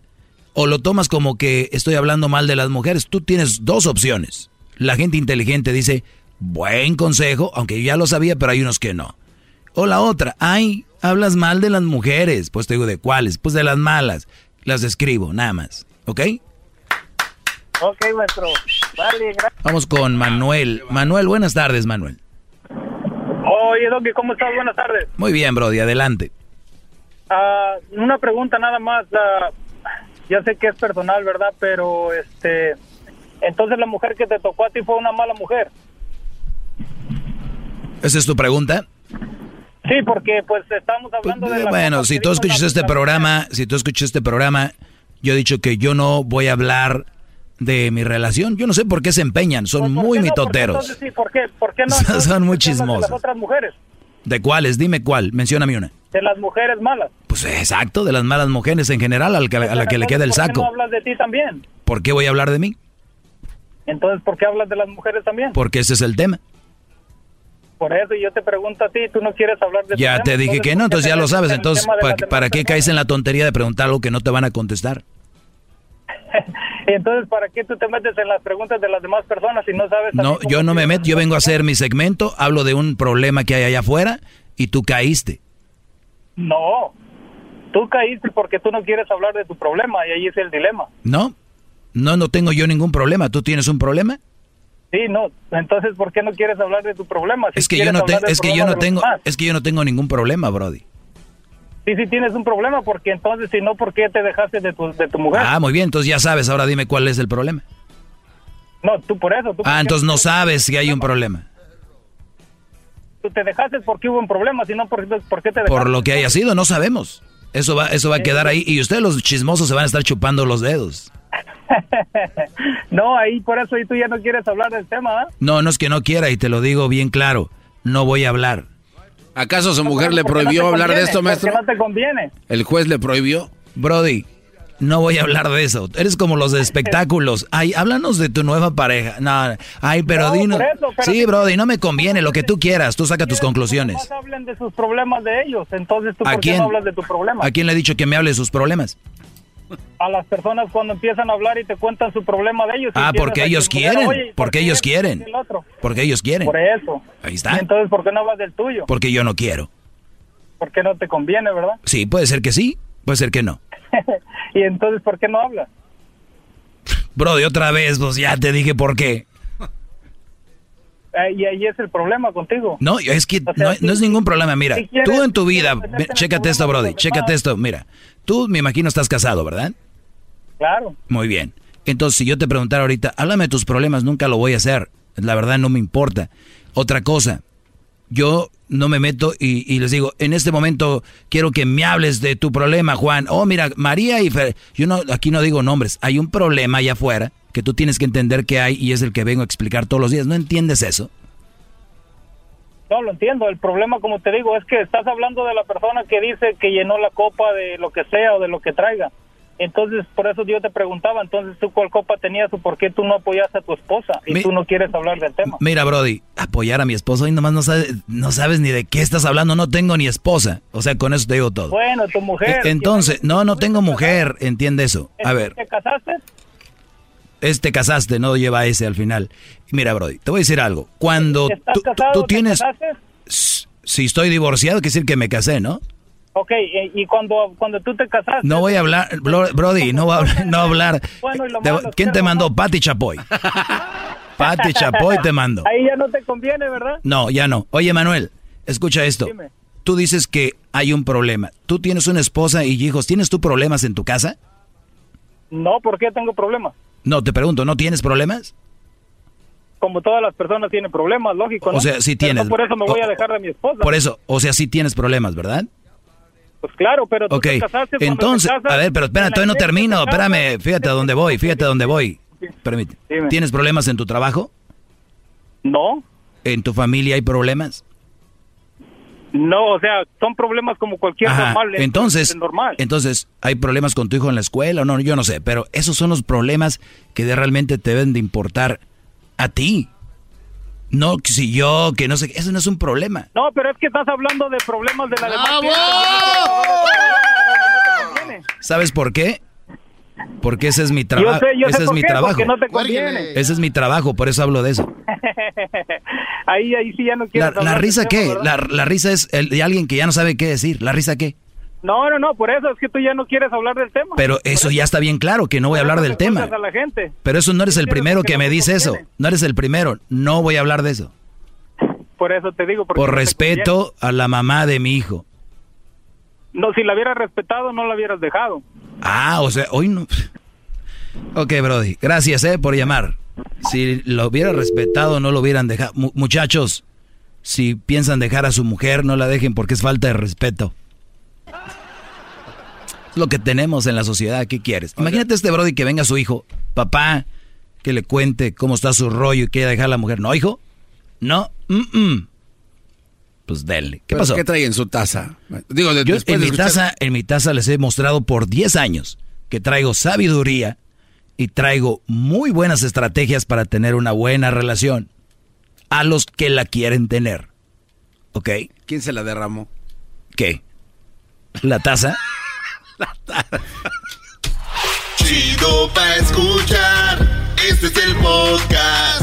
o lo tomas como que estoy hablando mal de las mujeres, tú tienes dos opciones. La gente inteligente dice, buen consejo, aunque yo ya lo sabía, pero hay unos que no. O la otra, ay, hablas mal de las mujeres. Pues te digo, ¿de cuáles? Pues de las malas. Las escribo, nada más. ¿Ok? Ok, maestro. Vale, gracias. Vamos con Manuel. Manuel, buenas tardes, Manuel. Oye, Donkey, ¿cómo estás? Buenas tardes. Muy bien, Brody, adelante. Ah, una pregunta nada más. Uh, ya sé que es personal, ¿verdad? Pero, este... Entonces la mujer que te tocó a ti fue una mala mujer. ¿Esa es tu pregunta? Sí, porque pues estamos hablando de... Bueno, si tú escuchas este programa, si tú escuchas este programa, yo he dicho que yo no voy a hablar de mi relación. Yo no sé por qué se empeñan, son muy mitoteros. sí, ¿por qué? ¿Por qué no? son muy chismosos. De las otras mujeres. ¿De cuáles? Dime cuál, mencióname una. De las mujeres malas. Pues exacto, de las malas mujeres en general, a la que, a la que le queda el saco. ¿Por qué no hablas de ti también? ¿Por qué voy a hablar de mí? Entonces, ¿por qué hablas de las mujeres también? Porque ese es el tema. Por eso yo te pregunto a ti, tú no quieres hablar de Ya te dije que no, entonces ya lo sabes. Entonces, ¿para, qué caes en la tontería de preguntar algo que no te van a contestar? entonces, ¿para qué tú te metes en las preguntas de las demás personas si no sabes? No, yo no me meto, yo vengo a hacer mi segmento, hablo de un problema que hay allá afuera y tú caíste. No, tú caíste porque tú no quieres hablar de tu problema y ahí es el dilema. No, no, no tengo yo ningún problema. ¿Tú tienes un problema? Sí, no. Entonces, ¿por qué no quieres hablar de tu problema? es que yo no, es que yo no tengo, es que yo no tengo ningún problema, Brody. Sí, sí tienes un problema, porque entonces, si no, ¿por qué te dejaste de tu, de tu mujer? Ah, muy bien, entonces ya sabes, ahora dime cuál es el problema. No, tú por eso. Tú Ah, entonces no sabes que hay un problema. Tú te dejaste porque hubo un problema, si no, ¿por, por qué te dejaste? Por lo que haya sido, no sabemos. Eso va, eso va a quedar ahí y ustedes los chismosos se van a estar chupando los dedos. no, ahí por eso y tú ya no quieres hablar del tema. No, no es que no quiera y te lo digo bien claro, no voy a hablar. ¿Acaso su mujer le prohibió hablar de esto, maestro? no te conviene. ¿El juez le prohibió? Brody, no voy a hablar de eso. Eres como los de espectáculos. Ay, háblanos de tu nueva pareja. No, ay, pero No, dino. por eso, pero sí, Brody, no me conviene. Lo que tú quieras, tú saca tus conclusiones. No hablen de sus problemas de ellos, entonces tú ¿A por qué quién? no hablas de tu problema? ¿A quién le he dicho que me hable de sus problemas? A las personas cuando empiezan a hablar y te cuentan su problema de ellos. Ah, porque ellos quieren, "Oye, ¿y por porque ellos quieren. por qué el otro?". Porque ellos quieren. Por eso. Ahí Y está. entonces, ¿por qué no hablas del tuyo? Porque yo no quiero. Porque no te conviene, ¿verdad? Sí, puede ser que sí, puede ser que no. y entonces, ¿por qué no hablas? Brody, otra vez, pues ya te dije por qué. Eh, y ahí es el problema contigo. No, es que O sea, no, no es ningún problema. Mira, si quieres- tú en tu vida, chécate esto, Brody, chécate esto. Mira, tú me imagino estás casado, ¿verdad? Claro. Muy bien. Entonces, si yo te preguntara ahorita, háblame de tus problemas, nunca lo voy a hacer. La verdad no me importa. Otra cosa, yo no me meto y, y les digo, en este momento quiero que me hables de tu problema, Juan. Oh, mira, María y Fer, yo no, aquí no digo nombres. Hay un problema allá afuera que tú tienes que entender que hay y es el que vengo a explicar todos los días. ¿No entiendes eso? No, lo entiendo. El problema, como te digo, es que estás hablando de la persona que dice que llenó la copa de lo que sea o de lo que traiga. Entonces, por eso yo te preguntaba, entonces tú cuál copa tenías o por qué tú no apoyaste a tu esposa y Mi- tú no quieres hablar del tema. Mira, Brody, apoyar a mi esposo y nomás no sabes, no sabes ni de qué estás hablando. No tengo ni esposa. O sea, con eso te digo todo. Bueno, tu mujer. E- Entonces, no, no tengo mujer, entiende eso. A ver, ¿Te casaste? Este casaste, no lleva ese al final. Mira, Brody, te voy a decir algo. Cuando ¿Estás tú, tienes, si estoy divorciado, quiere decir que me casé, ¿no? Ok, eh, y cuando, cuando tú te casaste. No voy a hablar, Bro- Brody, no voy a hablar, no hablar. Bueno, malo ¿Quién te mandó? Pati Chapoy. Pati Chapoy te mandó. Ahí ya no te conviene, ¿verdad? No, ya no. Oye, Manuel, escucha esto. Dime. Tú dices que hay un problema. Tú tienes una esposa y hijos. ¿Tienes tú problemas en tu casa? No, ¿por qué tengo problemas? No, te pregunto, ¿no tienes problemas? Como todas las personas tienen problemas, lógico, ¿no? O sea, sí tienes. por eso me voy a dejar de mi esposa. Por eso, o sea, sí tienes problemas, ¿verdad? Pues claro, pero tú Ok, te casaste entonces, te casas, a ver, pero espera, todavía no termino, te espérame, fíjate a dónde voy, fíjate a dónde voy. Permite. Dime. ¿Tienes problemas en tu trabajo? No, ¿En tu familia hay problemas? No, o sea, son problemas como cualquier Ajá, normal. es- entonces, es normal. entonces, ¿hay problemas con tu hijo en la escuela o no? Yo no sé, pero esos son los problemas que de realmente te deben de importar a ti. No, si yo, que no sé, eso no es un problema. No, pero es que estás hablando de problemas de la demás gente. ¿Sabes por qué? Porque ese es mi trabajo. Yo sé, yo sé ese es por mi qué, trabajo. no te conviene. Ese es mi trabajo, por eso hablo de eso. ahí, ahí sí ya no La, quieres la hablar risa qué? La, la risa es el de alguien que ya no sabe qué decir. ¿La risa qué? No, no, no, por eso es que tú ya no quieres hablar del tema. Pero eso ya está bien claro, que no voy a hablar del tema. a la gente. Pero eso no eres el primero que me dice eso. No eres el primero. No voy a hablar de eso. Por eso te digo. porque Por respeto a la mamá de mi hijo. No, si la hubieras respetado, no la hubieras dejado. Ah, o sea, hoy no. Ok, Brody. Gracias, eh, por llamar. Si lo hubiera respetado, no lo hubieran dejado. Mu- muchachos, si piensan dejar a su mujer, no la dejen porque es falta de respeto. Es lo que tenemos en la sociedad. ¿Qué quieres? Imagínate este Brody que venga su hijo, papá, que le cuente cómo está su rollo y quiera dejar a la mujer. ¿No, hijo? No. mm, mm. Pues dele. ¿Qué ¿Pero pasó? ¿Qué trae en su taza? Digo, de- Yo en de mi, escuchar- taza, en mi taza les he mostrado por 10 años que traigo sabiduría y traigo muy buenas estrategias para tener una buena relación a los que la quieren tener. ¿Ok? ¿Quién se la derramó? ¿Qué? ¿La taza? Chido pa' escuchar. Este es el podcast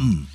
come.